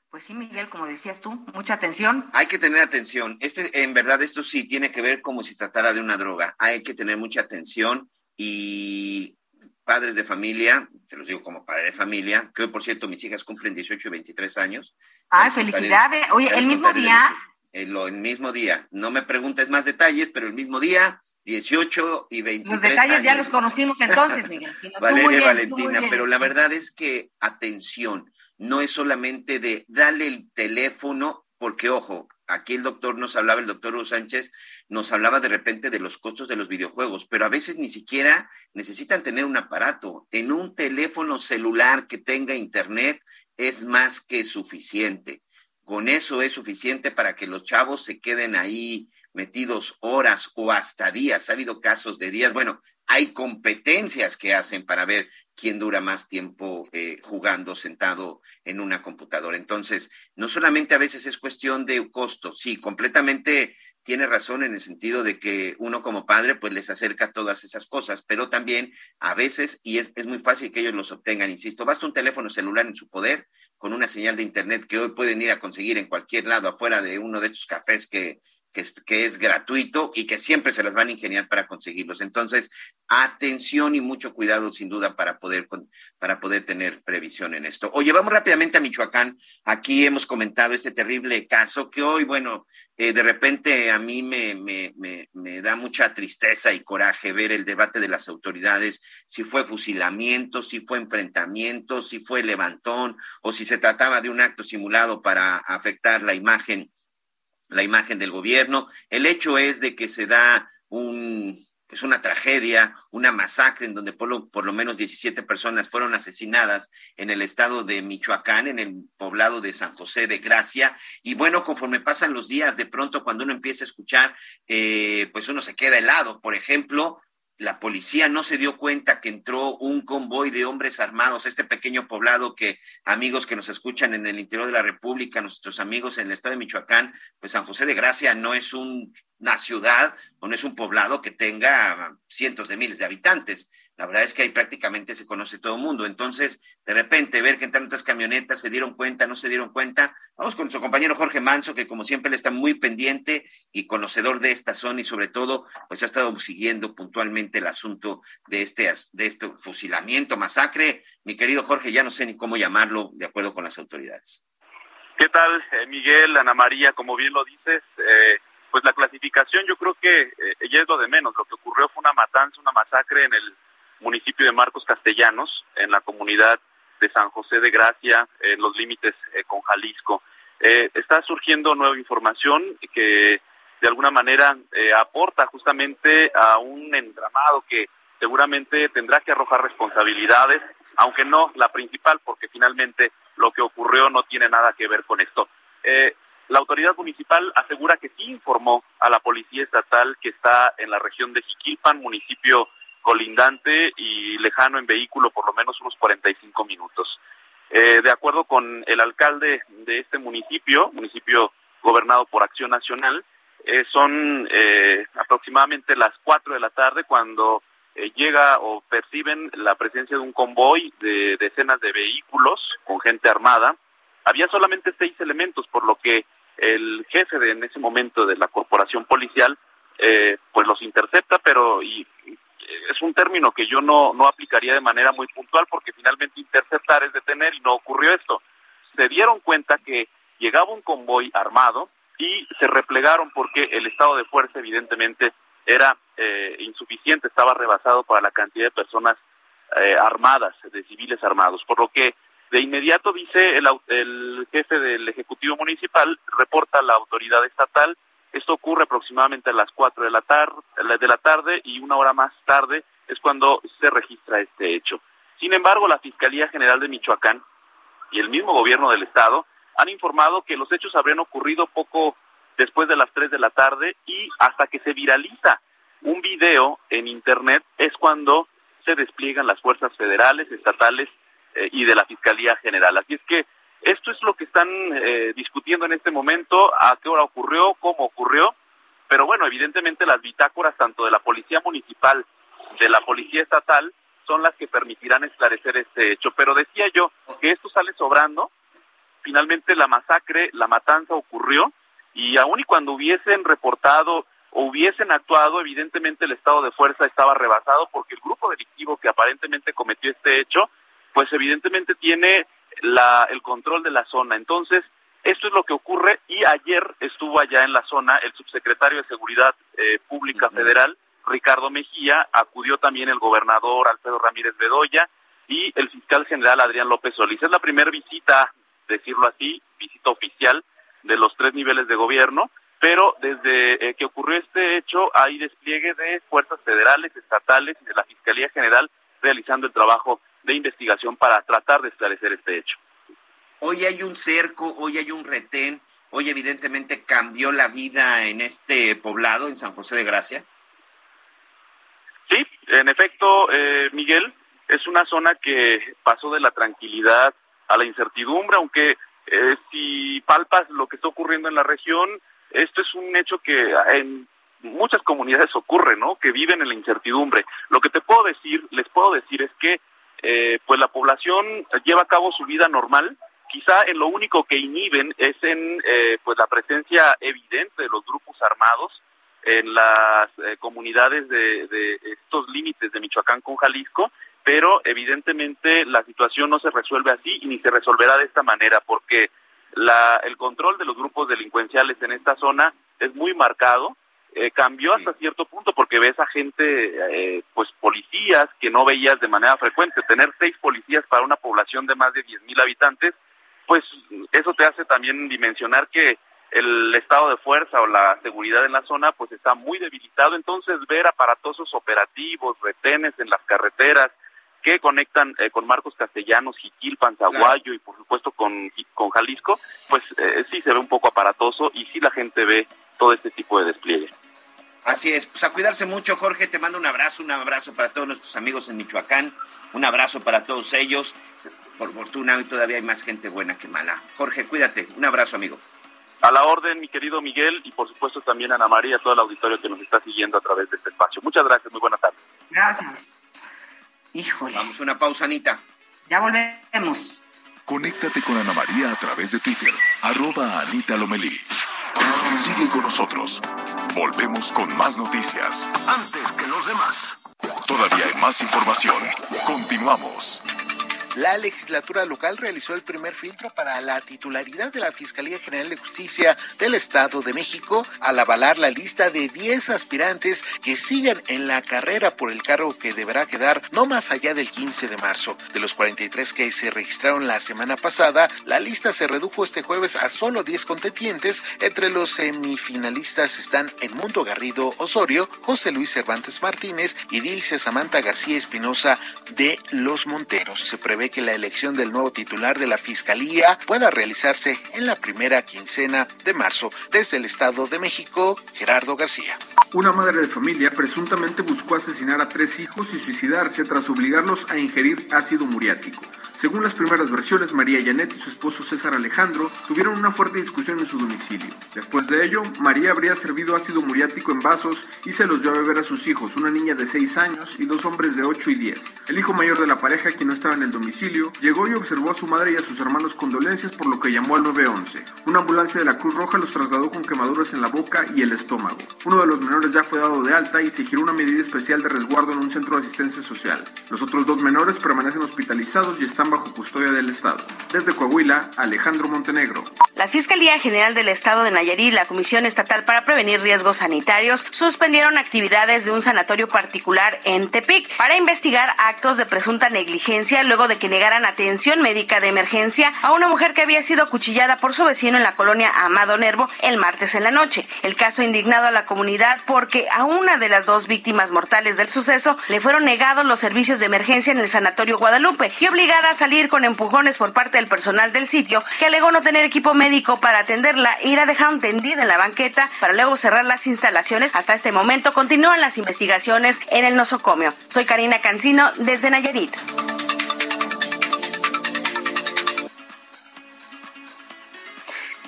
Pues sí, Miguel, como decías tú, mucha atención. Hay que tener atención. Este, en verdad, esto sí tiene que ver como si tratara de una droga. Hay que tener mucha atención y padres de familia, te los digo como padre de familia, que hoy, por cierto, mis hijas cumplen 18 y 23 años. Ay, felicidades. Oye, el mismo día. El, el, mismo día. No me preguntes más detalles, pero el mismo día 18 y 23 Los detalles ya los conocimos entonces, Miguel. Valeria Valentina, pero la verdad es que atención, no es solamente de darle el teléfono, porque ojo, aquí el doctor nos hablaba, el doctor Hugo Sánchez nos hablaba de repente de los costos de los videojuegos, pero a veces ni siquiera necesitan tener un aparato. En un teléfono celular que tenga internet es más que suficiente. Con eso es suficiente para que los chavos se queden ahí metidos horas o hasta días. Ha habido casos de días. Bueno, hay competencias que hacen para ver quién dura más tiempo eh, jugando sentado en una computadora. Entonces, no solamente a veces es cuestión de costo, sí, completamente tiene razón en el sentido de que uno como padre pues les acerca todas esas cosas, pero también a veces, y es, es, muy fácil que ellos los obtengan, insisto, basta un teléfono celular en su poder con una señal de internet que hoy pueden ir a conseguir en cualquier lado afuera de uno de estos cafés que, que es, gratuito y que siempre se las van a ingeniar para conseguirlos. Entonces, atención y mucho cuidado, sin duda, para poder, para poder tener previsión en esto. Oye, vamos rápidamente a Michoacán. Aquí hemos comentado este terrible caso que hoy, bueno, eh, de repente a mí me, me, me, me, da mucha tristeza y coraje ver el debate de las autoridades, si fue fusilamiento, si fue enfrentamiento, si fue levantón o si se trataba de un acto simulado para afectar la imagen la imagen del gobierno. El hecho es de que se da un, es una tragedia, una masacre en donde por lo, por lo, menos 17 personas fueron asesinadas en el estado de Michoacán, en el poblado de San José de Gracia. Y bueno, conforme pasan los días, de pronto cuando uno empieza a escuchar, eh, pues uno se queda helado. Por ejemplo, la policía no se dio cuenta que entró un convoy de hombres armados, este pequeño poblado que amigos que nos escuchan en el interior de la República, nuestros amigos en el estado de Michoacán, pues San José de Gracia no es una ciudad o no es un poblado que tenga cientos de miles de habitantes. La verdad es que ahí prácticamente se conoce todo el mundo. Entonces, de repente, ver que entraron estas camionetas, se dieron cuenta, no se dieron cuenta. Vamos con su compañero Jorge Manso, que como siempre le está muy pendiente y conocedor de esta zona y sobre todo, pues ha estado siguiendo puntualmente el asunto de este, de este fusilamiento, masacre. Mi querido Jorge, ya no sé ni cómo llamarlo de acuerdo con las autoridades. ¿Qué tal, eh, Miguel, Ana María? Como bien lo dices, eh, pues la clasificación yo creo que eh, ya es lo de menos. Lo que ocurrió fue una matanza, una masacre en el municipio de Marcos Castellanos, en la comunidad de San José de Gracia, en los límites eh, con Jalisco. Eh, está surgiendo nueva información que de alguna manera eh, aporta justamente a un entramado que seguramente tendrá que arrojar responsabilidades, aunque no la principal, porque finalmente lo que ocurrió no tiene nada que ver con esto. la autoridad municipal asegura que sí informó a la policía estatal que está en la región de Jiquilpan, municipio colindante y lejano en vehículo por lo menos unos 45 minutos. Eh, de acuerdo con el alcalde de este municipio, municipio gobernado por Acción Nacional, eh, son eh, aproximadamente las 4 de la tarde cuando llega o perciben la presencia de un convoy de decenas de vehículos con gente armada. Había solamente seis elementos, por lo que el jefe de en ese momento de la corporación policial pues los intercepta, pero y es un término que yo no, no aplicaría de manera muy puntual porque finalmente interceptar es detener y no ocurrió esto. Se dieron cuenta que llegaba un convoy armado y se replegaron porque el estado de fuerza evidentemente era eh, insuficiente, estaba rebasado para la cantidad de personas eh, armadas, de civiles armados, por lo que de inmediato dice el, el jefe del Ejecutivo Municipal, reporta a la autoridad estatal, Esto ocurre aproximadamente a las 4 de la, tarde, y una hora más tarde es cuando se registra este hecho. Sin embargo, la Fiscalía General de Michoacán y el mismo gobierno del estado han informado que los hechos habrían ocurrido poco después de las 3 de la tarde y hasta que se viraliza un video en internet es cuando se despliegan las fuerzas federales, estatales eh, y de la Fiscalía General. Así es que esto es lo que están eh, discutiendo en este momento, a qué hora ocurrió, cómo ocurrió, pero bueno, evidentemente las bitácoras tanto de la Policía Municipal, de la Policía Estatal, son las que permitirán esclarecer este hecho. Pero decía yo que esto sale sobrando, finalmente la masacre, la matanza ocurrió, y aun y cuando hubiesen reportado o hubiesen actuado, evidentemente el estado de fuerza estaba rebasado porque el grupo delictivo que aparentemente cometió este hecho, pues evidentemente tiene la, el control de la zona. Entonces, esto es lo que ocurre y ayer estuvo allá en la zona el subsecretario de Seguridad eh, Pública Federal, Ricardo Mejía, acudió también el gobernador Alfredo Ramírez Bedoya y el fiscal general Adrián López Solís. Es la primera visita, decirlo así, visita oficial de los tres niveles de gobierno, pero desde eh, que ocurrió este hecho hay despliegue de fuerzas federales, estatales y de la Fiscalía General realizando el trabajo de investigación para tratar de esclarecer este hecho. Hoy hay un cerco, hoy hay un retén, hoy evidentemente cambió la vida en este poblado, en San José de Gracia. Sí, en efecto, eh, Miguel, es una zona que pasó de la tranquilidad a la incertidumbre, aunque eh, si palpas lo que está ocurriendo en la región, esto es un hecho que en muchas comunidades ocurre, ¿no? Que viven en la incertidumbre. Lo que te puedo decir, les puedo decir es que eh, pues la población lleva a cabo su vida normal. Quizá en lo único que inhiben es en eh, pues la presencia evidente de los grupos armados en las comunidades de, de estos límites de Michoacán con Jalisco pero evidentemente la situación no se resuelve así y ni se resolverá de esta manera porque la, el control de los grupos delincuenciales en esta zona es muy marcado. Eh, cambió hasta cierto punto porque ves a gente, eh, pues policías que no veías de manera frecuente. Tener seis policías para una población de más de diez mil habitantes, pues eso te hace también dimensionar que el estado de fuerza o la seguridad en la zona pues está muy debilitado. Entonces ver aparatosos operativos, retenes en las carreteras, que conectan eh, con Marcos Castellanos, Jiquilpan, Zaguayo y por supuesto con, con Jalisco, pues eh, sí se ve un poco aparatoso y sí la gente ve todo este tipo de despliegue. Así es, pues a cuidarse mucho, Jorge, te mando un abrazo, un abrazo para todos nuestros amigos en Michoacán, un abrazo para todos ellos. Por fortuna hoy todavía hay más gente buena que mala. Jorge, cuídate, un abrazo, amigo. A la orden, mi querido Miguel, y por supuesto también a Ana María, a todo el auditorio que nos está siguiendo a través de este espacio. Muchas gracias, muy buena tarde. Gracias. Híjole. Vamos una pausa, Anita. Ya volvemos. Conéctate con Ana María a través de Twitter, arroba Anita Lomelí. Sigue con nosotros. Volvemos con más noticias. Antes que los demás. Todavía hay más información. Continuamos. La legislatura local realizó el primer filtro para la titularidad de la Fiscalía General de Justicia del Estado de México al avalar la lista de 10 aspirantes que siguen en la carrera por el cargo que deberá quedar no más allá del 15 de marzo. De los 43 que se registraron la semana pasada, la lista se redujo este jueves a solo 10 contendientes. Entre los semifinalistas están Edmundo Garrido Osorio, José Luis Cervantes Martínez y Dilce Samantha García Espinosa de Los Monteros. Se prevé que la elección del nuevo titular de la Fiscalía pueda realizarse en la primera quincena de marzo. Desde el Estado de México, Gerardo García. Una madre de familia presuntamente buscó asesinar a tres hijos y suicidarse tras obligarlos a ingerir ácido muriático. Según las primeras versiones, María Janet y su esposo César Alejandro tuvieron una fuerte discusión en su domicilio. Después de ello, María habría servido ácido muriático en vasos y se los dio a beber a sus hijos, una niña de 6 años y dos hombres de 8 y 10. El hijo mayor de la pareja, quien no estaba en el domicilio, llegó y observó a su madre y a sus hermanos con dolencias por lo que llamó al 911. Una ambulancia de la Cruz Roja los trasladó con quemaduras en la boca y el estómago. Uno de los menores ya fue dado de alta y se giró una medida especial de resguardo en un centro de asistencia social. Los otros dos menores permanecen hospitalizados y están bajo custodia del Estado. Desde Coahuila, Alejandro Montenegro. La Fiscalía General del Estado de Nayarit y la Comisión Estatal para Prevenir Riesgos Sanitarios suspendieron actividades de un sanatorio particular en Tepic para investigar actos de presunta negligencia luego de que negaran atención médica de emergencia a una mujer que había sido acuchillada por su vecino en la colonia Amado Nervo el martes en la noche. El caso indignado a la comunidad porque a una de las dos víctimas mortales del suceso le fueron negados los servicios de emergencia en el sanatorio Guadalupe y obligada a salir con empujones por parte del personal del sitio que alegó no tener equipo médico para atenderla y la dejaron tendida en la banqueta para luego cerrar las instalaciones. Hasta este momento continúan las investigaciones en el nosocomio. Soy Karina Cancino desde Nayarit.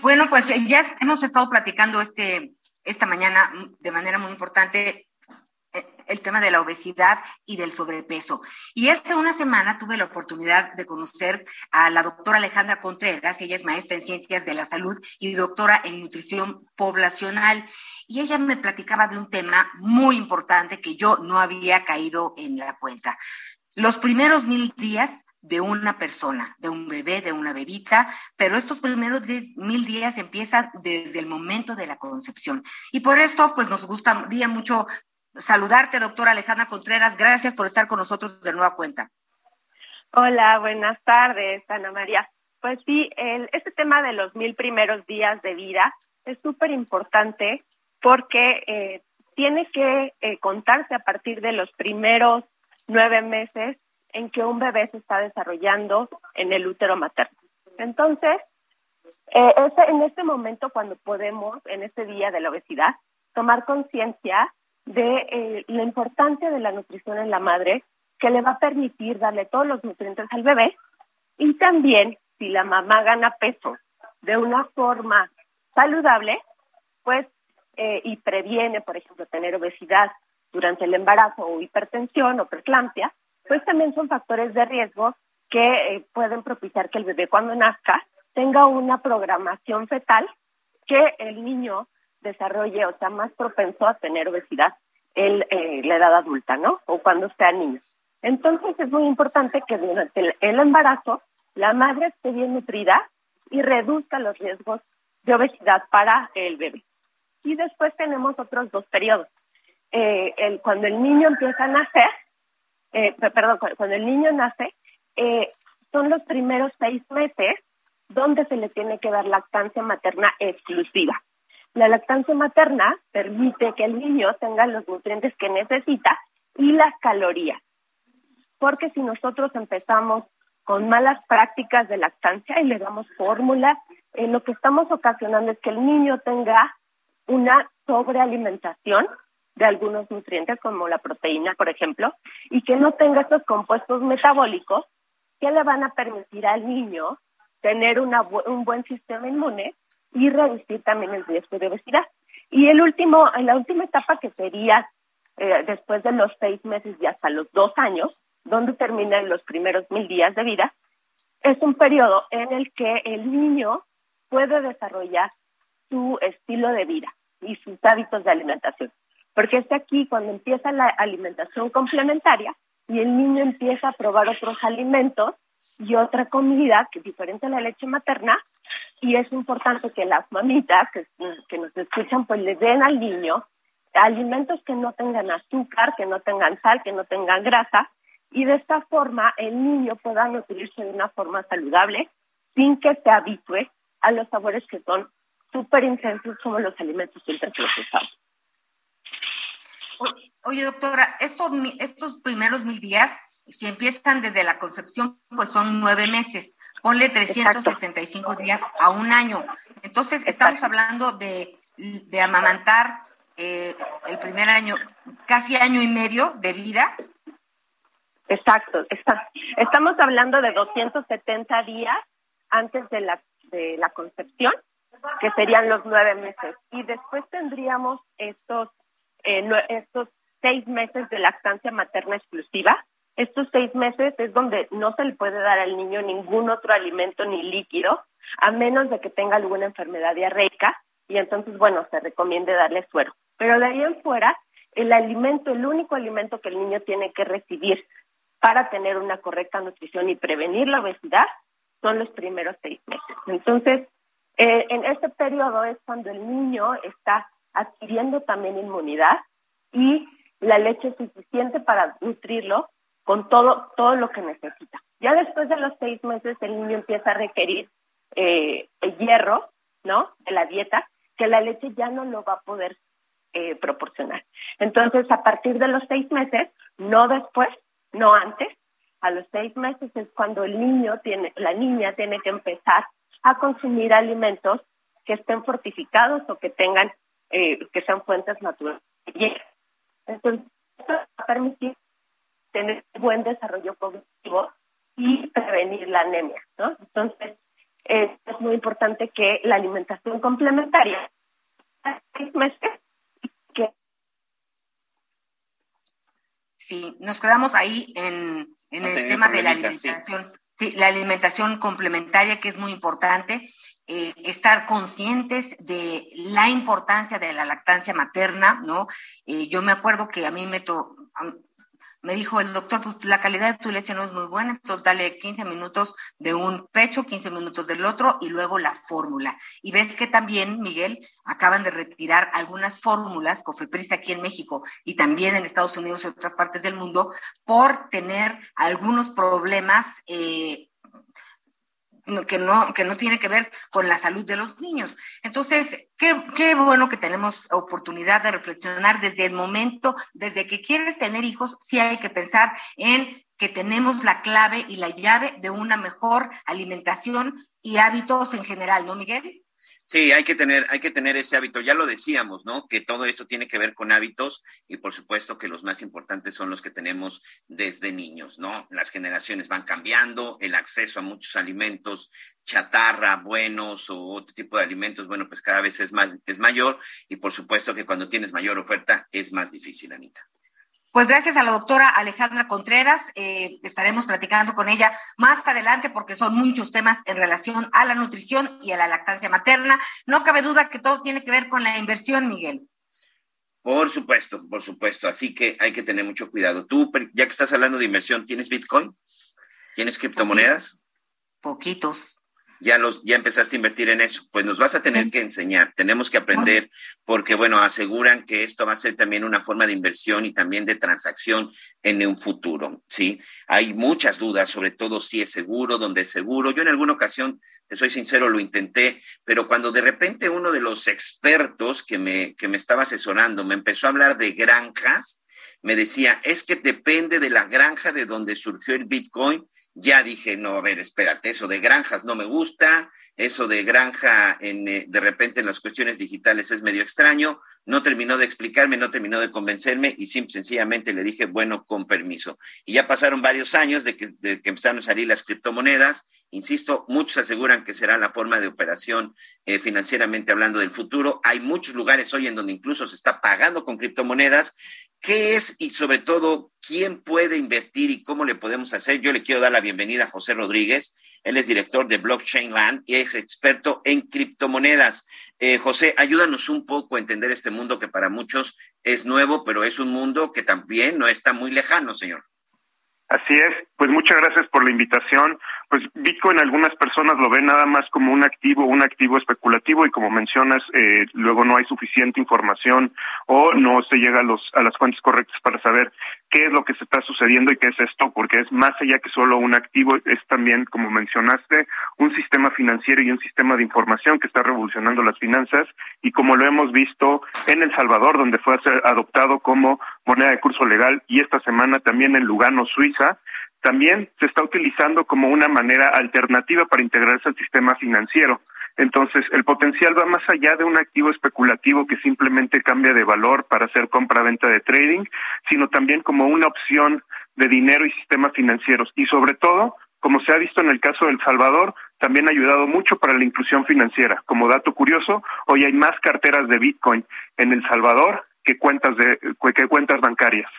Bueno, pues eh, ya hemos estado platicando este, esta mañana de manera muy importante eh, el tema de la obesidad y del sobrepeso. Y hace una semana tuve la oportunidad de conocer a la doctora Alejandra Contreras, ella es maestra en ciencias de la salud y doctora en nutrición poblacional. Y ella me platicaba de un tema muy importante que yo no había caído en la cuenta. Los primeros mil días de una persona, de un bebé, de una bebita, pero estos primeros mil días empiezan desde el momento de la concepción. Y por esto, pues nos gustaría mucho saludarte, doctora Alejandra Contreras. Gracias por estar con nosotros de nueva cuenta. Hola, buenas tardes, Ana María. Pues sí, el, este tema de los mil primeros días de vida es súper importante porque eh, tiene que eh, contarse a partir de los primeros nueve meses en que un bebé se está desarrollando en el útero materno. Entonces, eh, en este momento cuando podemos, en este día de la obesidad, tomar conciencia de eh, la importancia de la nutrición en la madre, que le va a permitir darle todos los nutrientes al bebé, y también si la mamá gana peso de una forma saludable, pues, eh, y previene, por ejemplo, tener obesidad durante el embarazo o hipertensión o preeclampsia, pues también son factores de riesgo que eh, pueden propiciar que el bebé cuando nazca tenga una programación fetal que el niño desarrolle o sea más propenso a tener obesidad en eh, la edad adulta, ¿no? O cuando sea niño. Entonces es muy importante que durante el, embarazo la madre esté bien nutrida y reduzca los riesgos de obesidad para el bebé. Y después tenemos otros dos periodos. Eh, el, cuando el niño empieza a nacer, eh, perdón, cuando el niño nace, eh, son los primeros seis meses donde se le tiene que dar lactancia materna exclusiva. La lactancia materna permite que el niño tenga los nutrientes que necesita y las calorías. Porque si nosotros empezamos con malas prácticas de lactancia y le damos fórmulas, eh, lo que estamos ocasionando es que el niño tenga una sobrealimentación de algunos nutrientes como la proteína, por ejemplo, y que no tenga estos compuestos metabólicos que le van a permitir al niño tener una, un buen sistema inmune y reducir también el riesgo de obesidad. Y el último, la última etapa que sería eh, después de los seis meses y hasta los dos años, donde terminan los primeros mil días de vida, es un periodo en el que el niño puede desarrollar su estilo de vida y sus hábitos de alimentación porque es aquí cuando empieza la alimentación complementaria y el niño empieza a probar otros alimentos y otra comida que es diferente a la leche materna y es importante que las mamitas que, nos escuchan pues le den al niño alimentos que no tengan azúcar, que no tengan sal, que no tengan grasa y de esta forma el niño pueda nutrirse de una forma saludable sin que se habitue a los sabores que son súper intensos como los alimentos ultraprocesados. Oye, doctora, estos, estos primeros mil días, si empiezan desde la concepción, pues son nueve meses. Ponle 365 días a un año. Entonces, estamos hablando de, de amamantar eh, el primer año, casi año y medio de vida. Exacto, está, estamos hablando de 270 días antes de la, de la concepción, que serían los nueve meses. Y después tendríamos estos eh, estos seis meses de lactancia materna exclusiva. Estos seis meses es donde no se le puede dar al niño ningún otro alimento ni líquido, a menos de que tenga alguna enfermedad diarreica, y entonces, bueno, se recomiende darle suero. Pero de ahí en fuera, el alimento, el único alimento que el niño tiene que recibir para tener una correcta nutrición y prevenir la obesidad son los primeros seis meses. Entonces, Eh, en este periodo es cuando el niño está adquiriendo también inmunidad y la leche suficiente para nutrirlo con todo, todo lo que necesita. Ya después de los seis meses el niño empieza a requerir eh, el hierro, ¿no? De la dieta, que la leche ya no lo va a poder eh, proporcionar. Entonces, a partir de los seis meses, no después, no antes, a los seis meses es cuando el niño tiene, la niña tiene que empezar a consumir alimentos que estén fortificados o que tengan, eh, que sean fuentes naturales. Entonces, esto va a permitir tener buen desarrollo cognitivo y prevenir la anemia, ¿no? Entonces, es, muy importante que la alimentación complementaria seis meses que Sí, nos quedamos ahí en, en el tema de la alimentación. Sí. la alimentación complementaria que es muy importante. Eh, estar conscientes de la importancia de la lactancia materna, ¿no? Eh, yo me acuerdo que a mí me, to me dijo el doctor, pues la calidad de tu leche no es muy buena, entonces dale 15 minutos de un pecho, 15 minutos del otro y luego la fórmula. Y ves que también, Miguel, acaban de retirar algunas fórmulas, Cofepris aquí en México y también en Estados Unidos y otras partes del mundo, por tener algunos problemas eh, que no, que no tiene que ver con la salud de los niños. Entonces, qué, qué bueno que tenemos oportunidad de reflexionar desde el momento, desde que quieres tener hijos, sí hay que pensar en que tenemos la clave y la llave de una mejor alimentación y hábitos en general, ¿no, Miguel? Sí, hay que tener, hay que tener ese hábito. Ya lo decíamos, ¿no? Que todo esto tiene que ver con hábitos y por supuesto que los más importantes son los que tenemos desde niños, ¿no? Las generaciones van cambiando, el acceso a muchos alimentos chatarra, buenos o otro tipo de alimentos, bueno, pues cada vez es más, es mayor y por supuesto que cuando tienes mayor oferta es más difícil, Anita. Pues gracias a la doctora Alejandra Contreras, eh, estaremos platicando con ella más adelante porque son muchos temas en relación a la nutrición y a la lactancia materna. No cabe duda que todo tiene que ver con la inversión, Miguel. Por supuesto, por supuesto. Así que hay que tener mucho cuidado. Tú, ya que estás hablando de inversión, ¿tienes Bitcoin? ¿Tienes criptomonedas? Poquitos ya los ya empezaste a invertir en eso, pues nos vas a tener que enseñar, tenemos que aprender porque bueno, aseguran que esto va a ser también una forma de inversión y también de transacción en un futuro, ¿sí? Hay muchas dudas, sobre todo si es seguro, dónde es seguro. Yo en alguna ocasión, te soy sincero, lo intenté, pero cuando de repente uno de los expertos que me que me estaba asesorando me empezó a hablar de granjas, me decía, es que depende de la granja de donde surgió el Bitcoin ya dije, no, a ver, espérate, eso de granjas no me gusta, eso de granja eh, de repente en las cuestiones digitales es medio extraño, no terminó de explicarme, no terminó de convencerme y simple, sencillamente le dije, bueno, con permiso. Y ya pasaron varios años de que, de que empezaron a salir las criptomonedas, insisto, muchos aseguran que será la forma de operación eh, financieramente hablando del futuro. Hay muchos lugares hoy en donde incluso se está pagando con criptomonedas ¿Qué es y sobre todo quién puede invertir y cómo le podemos hacer? Yo le quiero dar la bienvenida a José Rodríguez. Él es director de Blockchain Land y es experto en criptomonedas. Eh, José, ayúdanos un poco a entender este mundo que para muchos es nuevo, pero es un mundo que también no está muy lejano, señor. Así es, pues muchas gracias por la invitación. Pues Bitcoin algunas personas lo ven nada más como un activo, un activo especulativo y como mencionas, eh, luego no hay suficiente información o no se llega a, los, a las fuentes correctas para saber qué es lo que se está sucediendo y qué es esto, porque es más allá que solo un activo, es también, como mencionaste, un sistema financiero y un sistema de información que está revolucionando las finanzas y como lo hemos visto en El Salvador, donde fue adoptado como moneda de curso legal y esta semana también en Lugano, Suiza, también se está utilizando como una manera alternativa para integrarse al sistema financiero. Entonces, el potencial va más allá de un activo especulativo que simplemente cambia de valor para hacer compra-venta de trading, sino también como una opción de dinero y sistemas financieros. Y sobre todo, como se ha visto en el caso de El Salvador, también ha ayudado mucho para la inclusión financiera. Como dato curioso, hoy hay más carteras de Bitcoin en El Salvador que cuentas de que cuentas bancarias.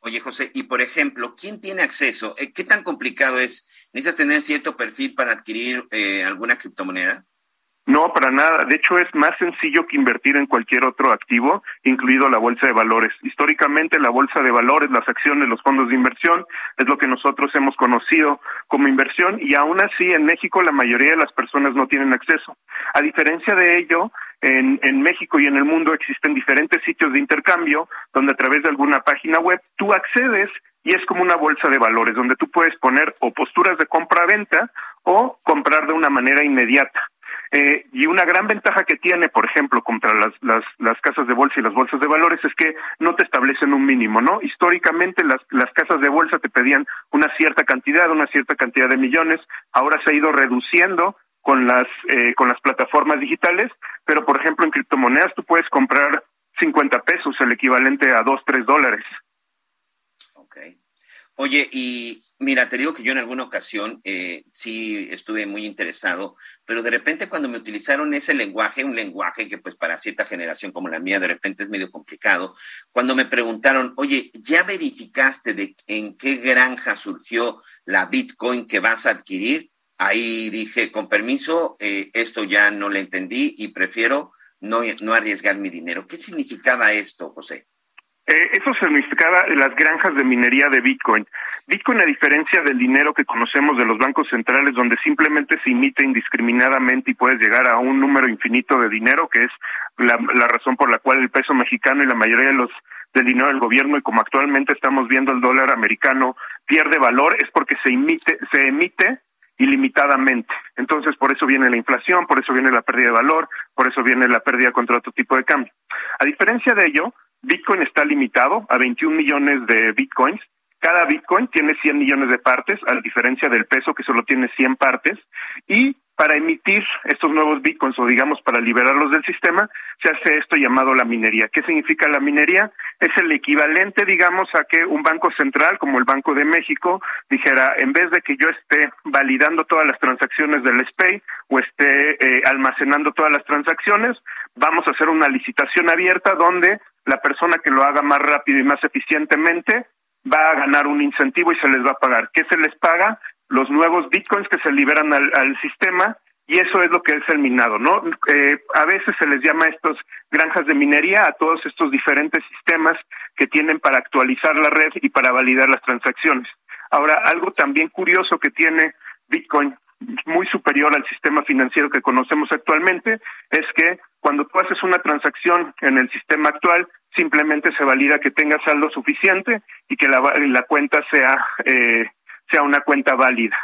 Oye, José, y por ejemplo, ¿quién tiene acceso? Eh, ¿Qué tan complicado es ¿Necesitas tener cierto perfil para adquirir eh, alguna criptomoneda? No, para nada. De hecho, es más sencillo que invertir en cualquier otro activo, incluido la bolsa de valores. Históricamente, la bolsa de valores, las acciones, los fondos de inversión, es lo que nosotros hemos conocido como inversión y aún así en México la mayoría de las personas no tienen acceso. A diferencia de ello, en, en México y en el mundo existen diferentes sitios de intercambio donde a través de alguna página web tú accedes y es como una bolsa de valores donde tú puedes poner o posturas de compra-venta o comprar de una manera inmediata. Eh, y una gran ventaja que tiene, por ejemplo, contra las, las, casas de bolsa y las bolsas de valores es que no te establecen un mínimo, ¿no? Históricamente las, las casas de bolsa te pedían una cierta cantidad, una cierta cantidad de millones, ahora se ha ido reduciendo con las, eh, con las plataformas digitales, pero por ejemplo en criptomonedas tú puedes comprar 50 pesos, el equivalente a 2, 3 dólares. Oye, y mira, te digo que yo en alguna ocasión eh, sí estuve muy interesado, pero de repente cuando me utilizaron ese lenguaje, un lenguaje que pues para cierta generación como la mía de repente es medio complicado, cuando me preguntaron, oye, ¿ya verificaste de en qué granja surgió la Bitcoin que vas a adquirir? Ahí dije, con permiso, eh, esto ya no le entendí y prefiero no, no arriesgar mi dinero. ¿Qué significaba esto, José? Eh, eso significaba las granjas de minería de Bitcoin. Bitcoin, a diferencia del dinero que conocemos de los bancos centrales, donde simplemente se imita indiscriminadamente y puedes llegar a un número infinito de dinero, que es la, razón por la cual el peso mexicano y la mayoría de los del dinero del gobierno y como actualmente estamos viendo el dólar americano pierde valor, es porque se imite, se emite ilimitadamente. Entonces, por eso viene la inflación, por eso viene la pérdida de valor, por eso viene la pérdida contra otro tipo de cambio. A diferencia de ello, Bitcoin está limitado a 21 millones de Bitcoins. Cada Bitcoin tiene 100 millones de partes, a diferencia del peso que solo tiene 100 partes. Y para emitir estos nuevos bitcoins o digamos para liberarlos del sistema, se hace esto llamado la minería. ¿Qué significa la minería? Es el equivalente, digamos, a que un banco central como el Banco de México dijera, en vez de que yo esté validando todas las transacciones del SPAY o esté eh, almacenando todas las transacciones, vamos a hacer una licitación abierta donde la persona que lo haga más rápido y más eficientemente va a ganar un incentivo y se les va a pagar. ¿Qué se les paga? los nuevos bitcoins que se liberan al, sistema y eso es lo que es el minado, ¿no? Eh, a veces se les llama estos granjas de minería a todos estos diferentes sistemas que tienen para actualizar la red y para validar las transacciones. Ahora, algo también curioso que tiene Bitcoin muy superior al sistema financiero que conocemos actualmente es que cuando tú haces una transacción en el sistema actual, simplemente se valida que tenga saldo suficiente y que la, la cuenta sea eh, sea una cuenta válida.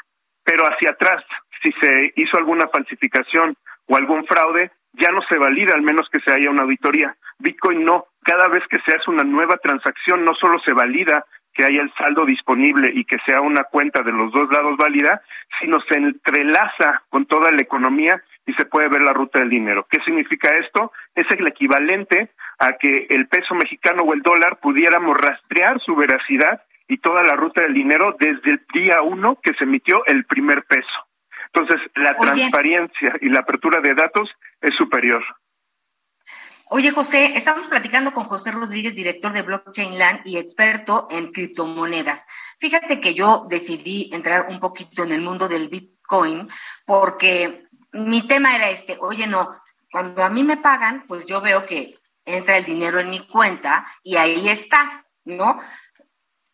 Pero hacia atrás, si se hizo alguna falsificación o algún fraude, ya no se valida al menos que se haya una auditoría. Bitcoin no. Cada vez que se hace una nueva transacción, no solo se valida que haya el saldo disponible y que sea una cuenta de los dos lados válida, sino se entrelaza con toda la economía y se puede ver la ruta del dinero. ¿Qué significa esto? Es el equivalente a que el peso mexicano o el dólar pudiéramos rastrear su veracidad y toda la ruta del dinero desde el día uno que se emitió el primer peso. Entonces, la transparencia y la apertura de datos es superior. Oye, José, estamos platicando con José Rodríguez, director de Blockchain Land y experto en criptomonedas. Fíjate que yo decidí entrar un poquito en el mundo del Bitcoin porque mi tema era este, oye, no, cuando a mí me pagan, pues yo veo que entra el dinero en mi cuenta y ahí está, ¿no?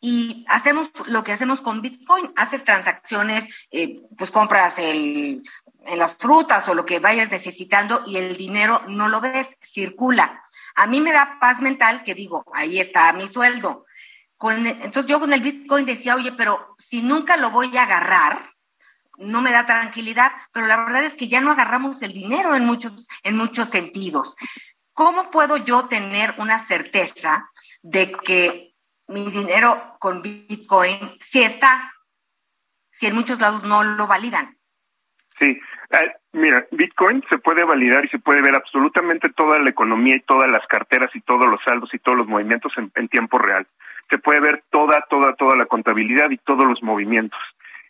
y hacemos lo que hacemos con Bitcoin, haces transacciones, eh, pues compras el, en las frutas o lo que vayas necesitando y el dinero no lo ves, circula. A mí me da paz mental que digo, ahí está mi sueldo. Con, entonces yo con el Bitcoin decía, oye, pero si nunca lo voy a agarrar, no me da tranquilidad, pero la verdad es que ya no agarramos el dinero en muchos, en muchos sentidos. ¿Cómo puedo yo tener una certeza de que mi dinero con Bitcoin sí está, si en muchos lados no lo validan. Sí, mira, Bitcoin se puede validar y se puede ver absolutamente toda la economía y todas las carteras y todos los saldos y todos los movimientos en, en tiempo real. Se puede ver toda, toda, toda la contabilidad y todos los movimientos.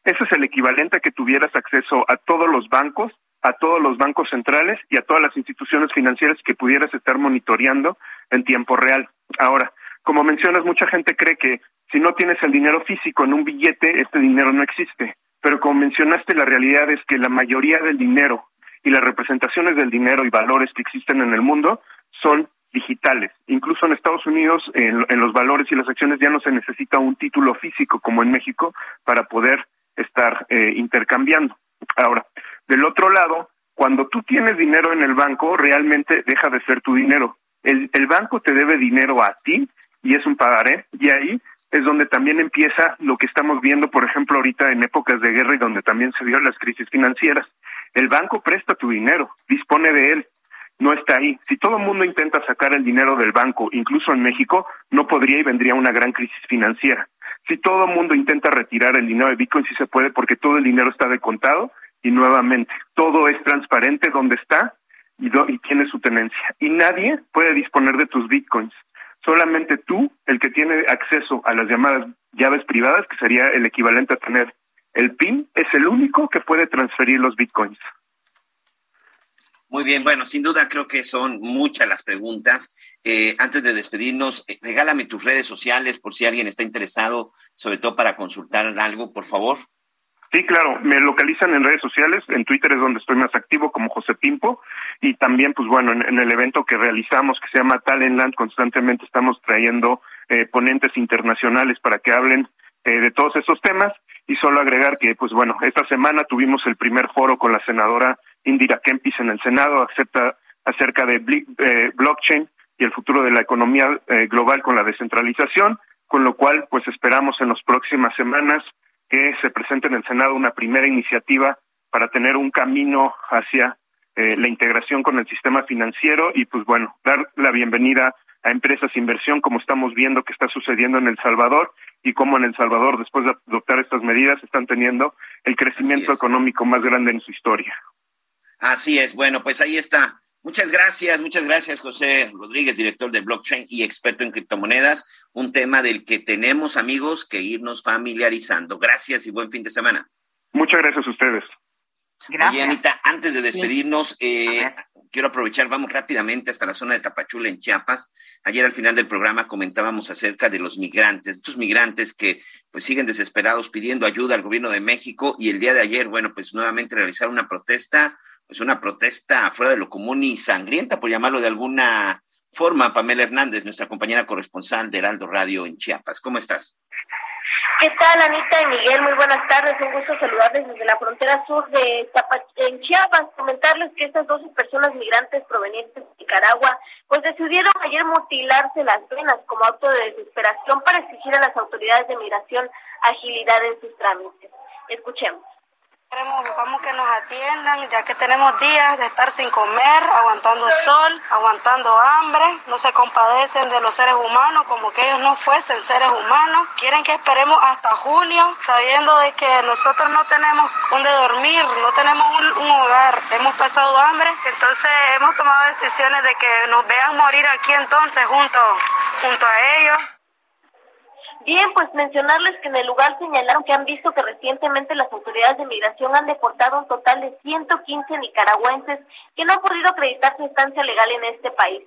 Ese es el equivalente a que tuvieras acceso a todos los bancos, a todos los bancos centrales y a todas las instituciones financieras que pudieras estar monitoreando en tiempo real. Ahora, como mencionas, mucha gente cree que si no tienes el dinero físico en un billete, este dinero no existe. Pero como mencionaste, la realidad es que la mayoría del dinero y las representaciones del dinero y valores que existen en el mundo son digitales. Incluso en Estados Unidos, en, los valores y las acciones ya no se necesita un título físico como en México para poder estar eh, intercambiando. Ahora, del otro lado, cuando tú tienes dinero en el banco, realmente deja de ser tu dinero. El, el banco te debe dinero a ti y es un pagaré, y ahí es donde también empieza lo que estamos viendo, por ejemplo, ahorita en épocas de guerra y donde también se vio las crisis financieras. El banco presta tu dinero, dispone de él, no está ahí. Si todo el mundo intenta sacar el dinero del banco, incluso en México, no podría y vendría una gran crisis financiera. Si todo el mundo intenta retirar el dinero de Bitcoin, sí se puede porque todo el dinero está decontado y nuevamente todo es transparente donde está y, y tiene su tenencia. Y nadie puede disponer de tus Bitcoins. Solamente tú, el que tiene acceso a las llamadas llaves privadas, que sería el equivalente a tener el PIN, es el único que puede transferir los Bitcoins. Muy bien, bueno, sin duda creo que son muchas las preguntas. Eh, antes de despedirnos, eh, regálame tus redes sociales por si alguien está interesado, sobre todo para consultar algo, por favor. Sí, claro, me localizan en redes sociales, en Twitter es donde estoy más activo como José Pimpo y también, pues bueno, en, el evento que realizamos que se llama Talentland, constantemente estamos trayendo eh, ponentes internacionales para que hablen de todos estos temas y solo agregar que, pues bueno, esta semana tuvimos el primer foro con la senadora Indira Kempis en el Senado acepta acerca de eh, blockchain y el futuro de la economía eh, global con la descentralización, con lo cual pues esperamos en las próximas semanas que se presente en el Senado una primera iniciativa para tener un camino hacia eh, la integración con el sistema financiero y pues bueno, dar la bienvenida a empresas inversión como estamos viendo que está sucediendo en El Salvador y cómo en El Salvador después de adoptar estas medidas están teniendo el crecimiento económico más grande en su historia. Así es, bueno, pues ahí está. Muchas gracias, muchas gracias, José Rodríguez, director de blockchain y experto en criptomonedas, un tema del que tenemos, amigos, que irnos familiarizando. Gracias y buen fin de semana. Muchas gracias a ustedes. Gracias. Anita, antes de despedirnos, eh, quiero aprovechar, vamos rápidamente hasta la zona de Tapachula, en Chiapas. Ayer al final del programa comentábamos acerca de los migrantes, estos migrantes que pues siguen desesperados pidiendo ayuda al gobierno de México y el día de ayer, bueno, pues nuevamente realizaron una protesta es una protesta fuera de lo común y sangrienta, por llamarlo de alguna forma. Pamela Hernández, nuestra compañera corresponsal de Heraldo Radio en Chiapas. ¿Cómo estás? ¿Qué tal, Anita y Miguel? Muy buenas tardes. Un gusto saludarles desde la frontera sur de Chiapas. Comentarles que estas dos personas migrantes provenientes de Nicaragua, pues decidieron ayer mutilarse las venas como acto de desesperación para exigir a las autoridades de migración agilidad en sus trámites. Escuchemos. Queremos, que nos atiendan, ya que tenemos días de estar sin comer, aguantando sol, aguantando hambre, no se compadecen de los seres humanos como que ellos no fuesen seres humanos. Quieren que esperemos hasta julio, sabiendo de que nosotros no tenemos donde dormir, no tenemos un, hogar, hemos pasado hambre, entonces hemos tomado decisiones de que nos vean morir aquí entonces junto, junto a ellos. Bien, pues mencionarles que en el lugar señalaron que han visto que recientemente las autoridades de migración han deportado un total de 115 nicaragüenses que no han podido acreditar su estancia legal en este país.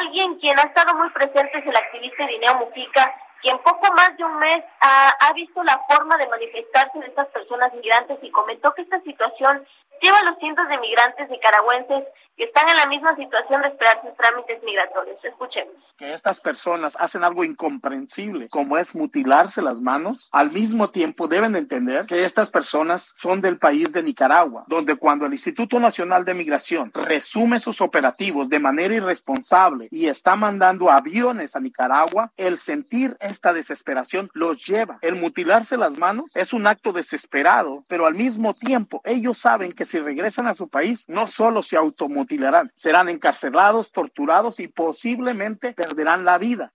Alguien quien ha estado muy presente es el activista Irineo Mujica, quien poco más de un mes ha, ha visto la forma de manifestarse de estas personas migrantes y comentó que esta situación lleva a los cientos de migrantes nicaragüenses que están en la misma situación de esperar sus trámites migratorios. Escuchemos. Que estas personas hacen algo incomprensible, como es mutilarse las manos, al mismo tiempo deben entender que estas personas son del país de Nicaragua, donde cuando el Instituto Nacional de Migración resume sus operativos de manera irresponsable y está mandando aviones a Nicaragua, el sentir esta desesperación los lleva. El mutilarse las manos es un acto desesperado, pero al mismo tiempo ellos saben que si regresan a su país, no solo se automutilarán, serán encarcelados, torturados y posiblemente perderán la vida.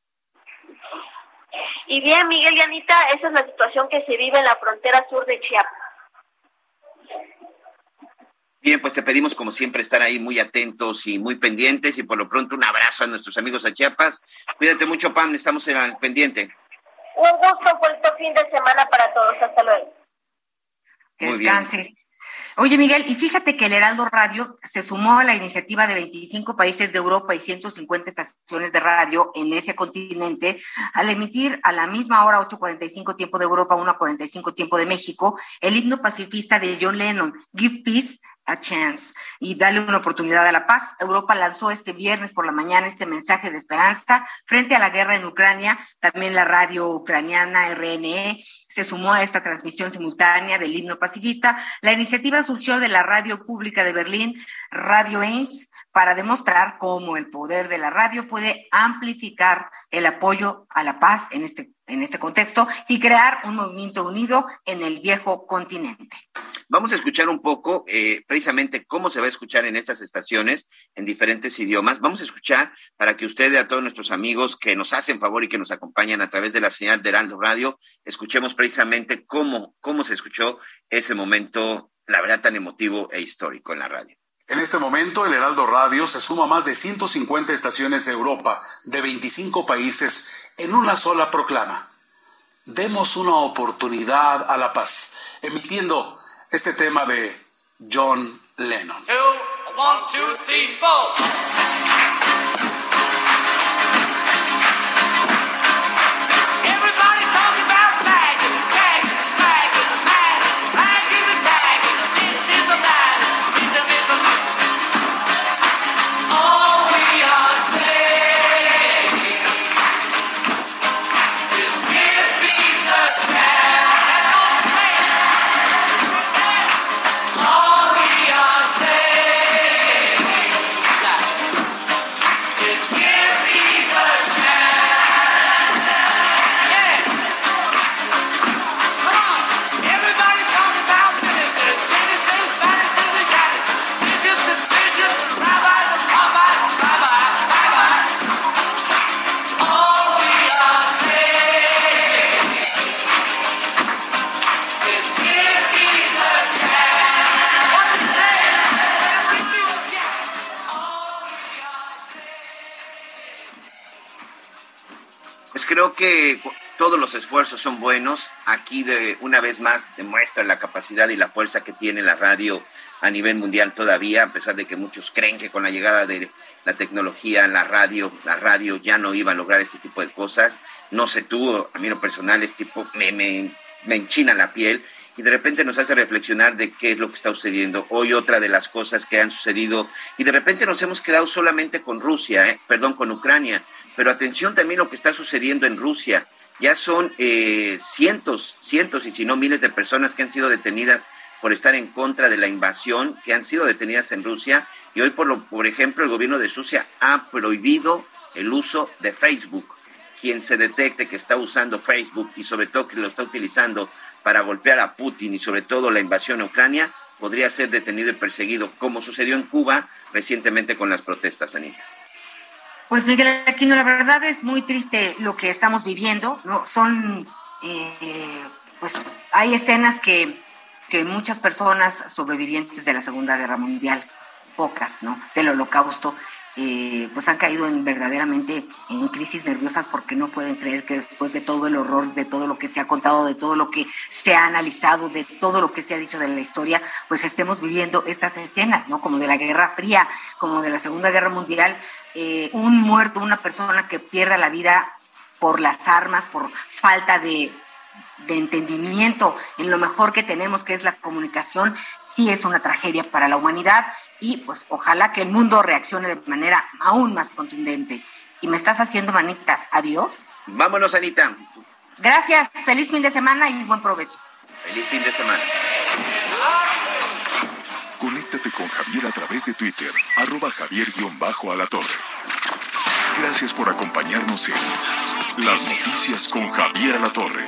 Y bien, Miguel y Anita, esa es la situación que se vive en la frontera sur de Chiapas. Bien, pues te pedimos como siempre estar ahí muy atentos y muy pendientes y por lo pronto un abrazo a nuestros amigos a Chiapas. Cuídate mucho, Pam, estamos en el pendiente. Un gusto por este fin de semana para todos. Hasta luego. Muy Bien. Oye, Miguel, y fíjate que el Heraldo Radio se sumó a la iniciativa de 25 países de Europa y 150 estaciones de radio en ese continente al emitir a la misma hora, 8.45 tiempo de Europa, 1.45 tiempo de México, el himno pacifista de John Lennon, Give Peace a chance y darle una oportunidad a la paz. Europa lanzó este viernes por la mañana este mensaje de esperanza frente a la guerra en Ucrania. También la radio ucraniana RNE se sumó a esta transmisión simultánea del himno pacifista. La iniciativa surgió de la radio pública de Berlín, Radio Eins, para demostrar cómo el poder de la radio puede amplificar el apoyo a la paz en este, en este contexto y crear un movimiento unido en el viejo continente. Vamos a escuchar un poco eh, precisamente cómo se va a escuchar en estas estaciones en diferentes idiomas. Vamos a escuchar para que ustedes, a todos nuestros amigos que nos hacen favor y que nos acompañan a través de la señal de Heraldo Radio, escuchemos precisamente cómo, cómo se escuchó ese momento, la verdad, tan emotivo e histórico en la radio. En este momento, el Heraldo Radio se suma a más de 150 estaciones de Europa, de 25 países, en una sola proclama. Demos una oportunidad a la paz, emitiendo este tema de John Lennon. Pues esfuerzos son buenos. Aquí de una vez más demuestra la capacidad y la fuerza que tiene la radio a nivel mundial todavía, a pesar de que muchos creen que con la llegada de la tecnología, la radio, la radio ya no iba a lograr este tipo de cosas. No sé tú, a mí lo personal es tipo, me, me, me enchina la piel y de repente nos hace reflexionar de qué es lo que está sucediendo. Hoy otra de las cosas que han sucedido y de repente nos hemos quedado solamente con Rusia, ¿eh? perdón, con Ucrania, pero atención también lo que está sucediendo en Rusia. Ya son eh, cientos, cientos y si no miles de personas que han sido detenidas por estar en contra de la invasión, que han sido detenidas en Rusia. Y hoy, por, lo, por ejemplo, el gobierno de Rusia ha prohibido el uso de Facebook. Quien se detecte que está usando Facebook y sobre todo que lo está utilizando para golpear a Putin y sobre todo la invasión a Ucrania, podría ser detenido y perseguido, como sucedió en Cuba recientemente con las protestas, Anita. Pues Miguel Aquino, la verdad es muy triste lo que estamos viviendo, ¿no? Son, eh, pues hay escenas que, que muchas personas sobrevivientes de la Segunda Guerra Mundial, pocas, ¿no? Del holocausto, eh, pues han caído en verdaderamente en crisis nerviosas porque no pueden creer que después de todo el horror, de todo lo que se ha contado, de todo lo que se ha analizado, de todo lo que se ha dicho de la historia, pues estemos viviendo estas escenas, ¿no? Como de la Guerra Fría, como de la Segunda Guerra Mundial, eh, un muerto, una persona que pierda la vida por las armas, por falta de, de entendimiento en lo mejor que tenemos, que es la comunicación, sí es una tragedia para la humanidad y pues ojalá que el mundo reaccione de manera aún más contundente. Y me estás haciendo manitas. Adiós. Vámonos, Anita. Gracias. Feliz fin de semana y buen provecho. Feliz fin de semana. Conéctate con Javier a través de Twitter, arroba javier-alatorre. Gracias por acompañarnos en Las Noticias con Javier Alatorre.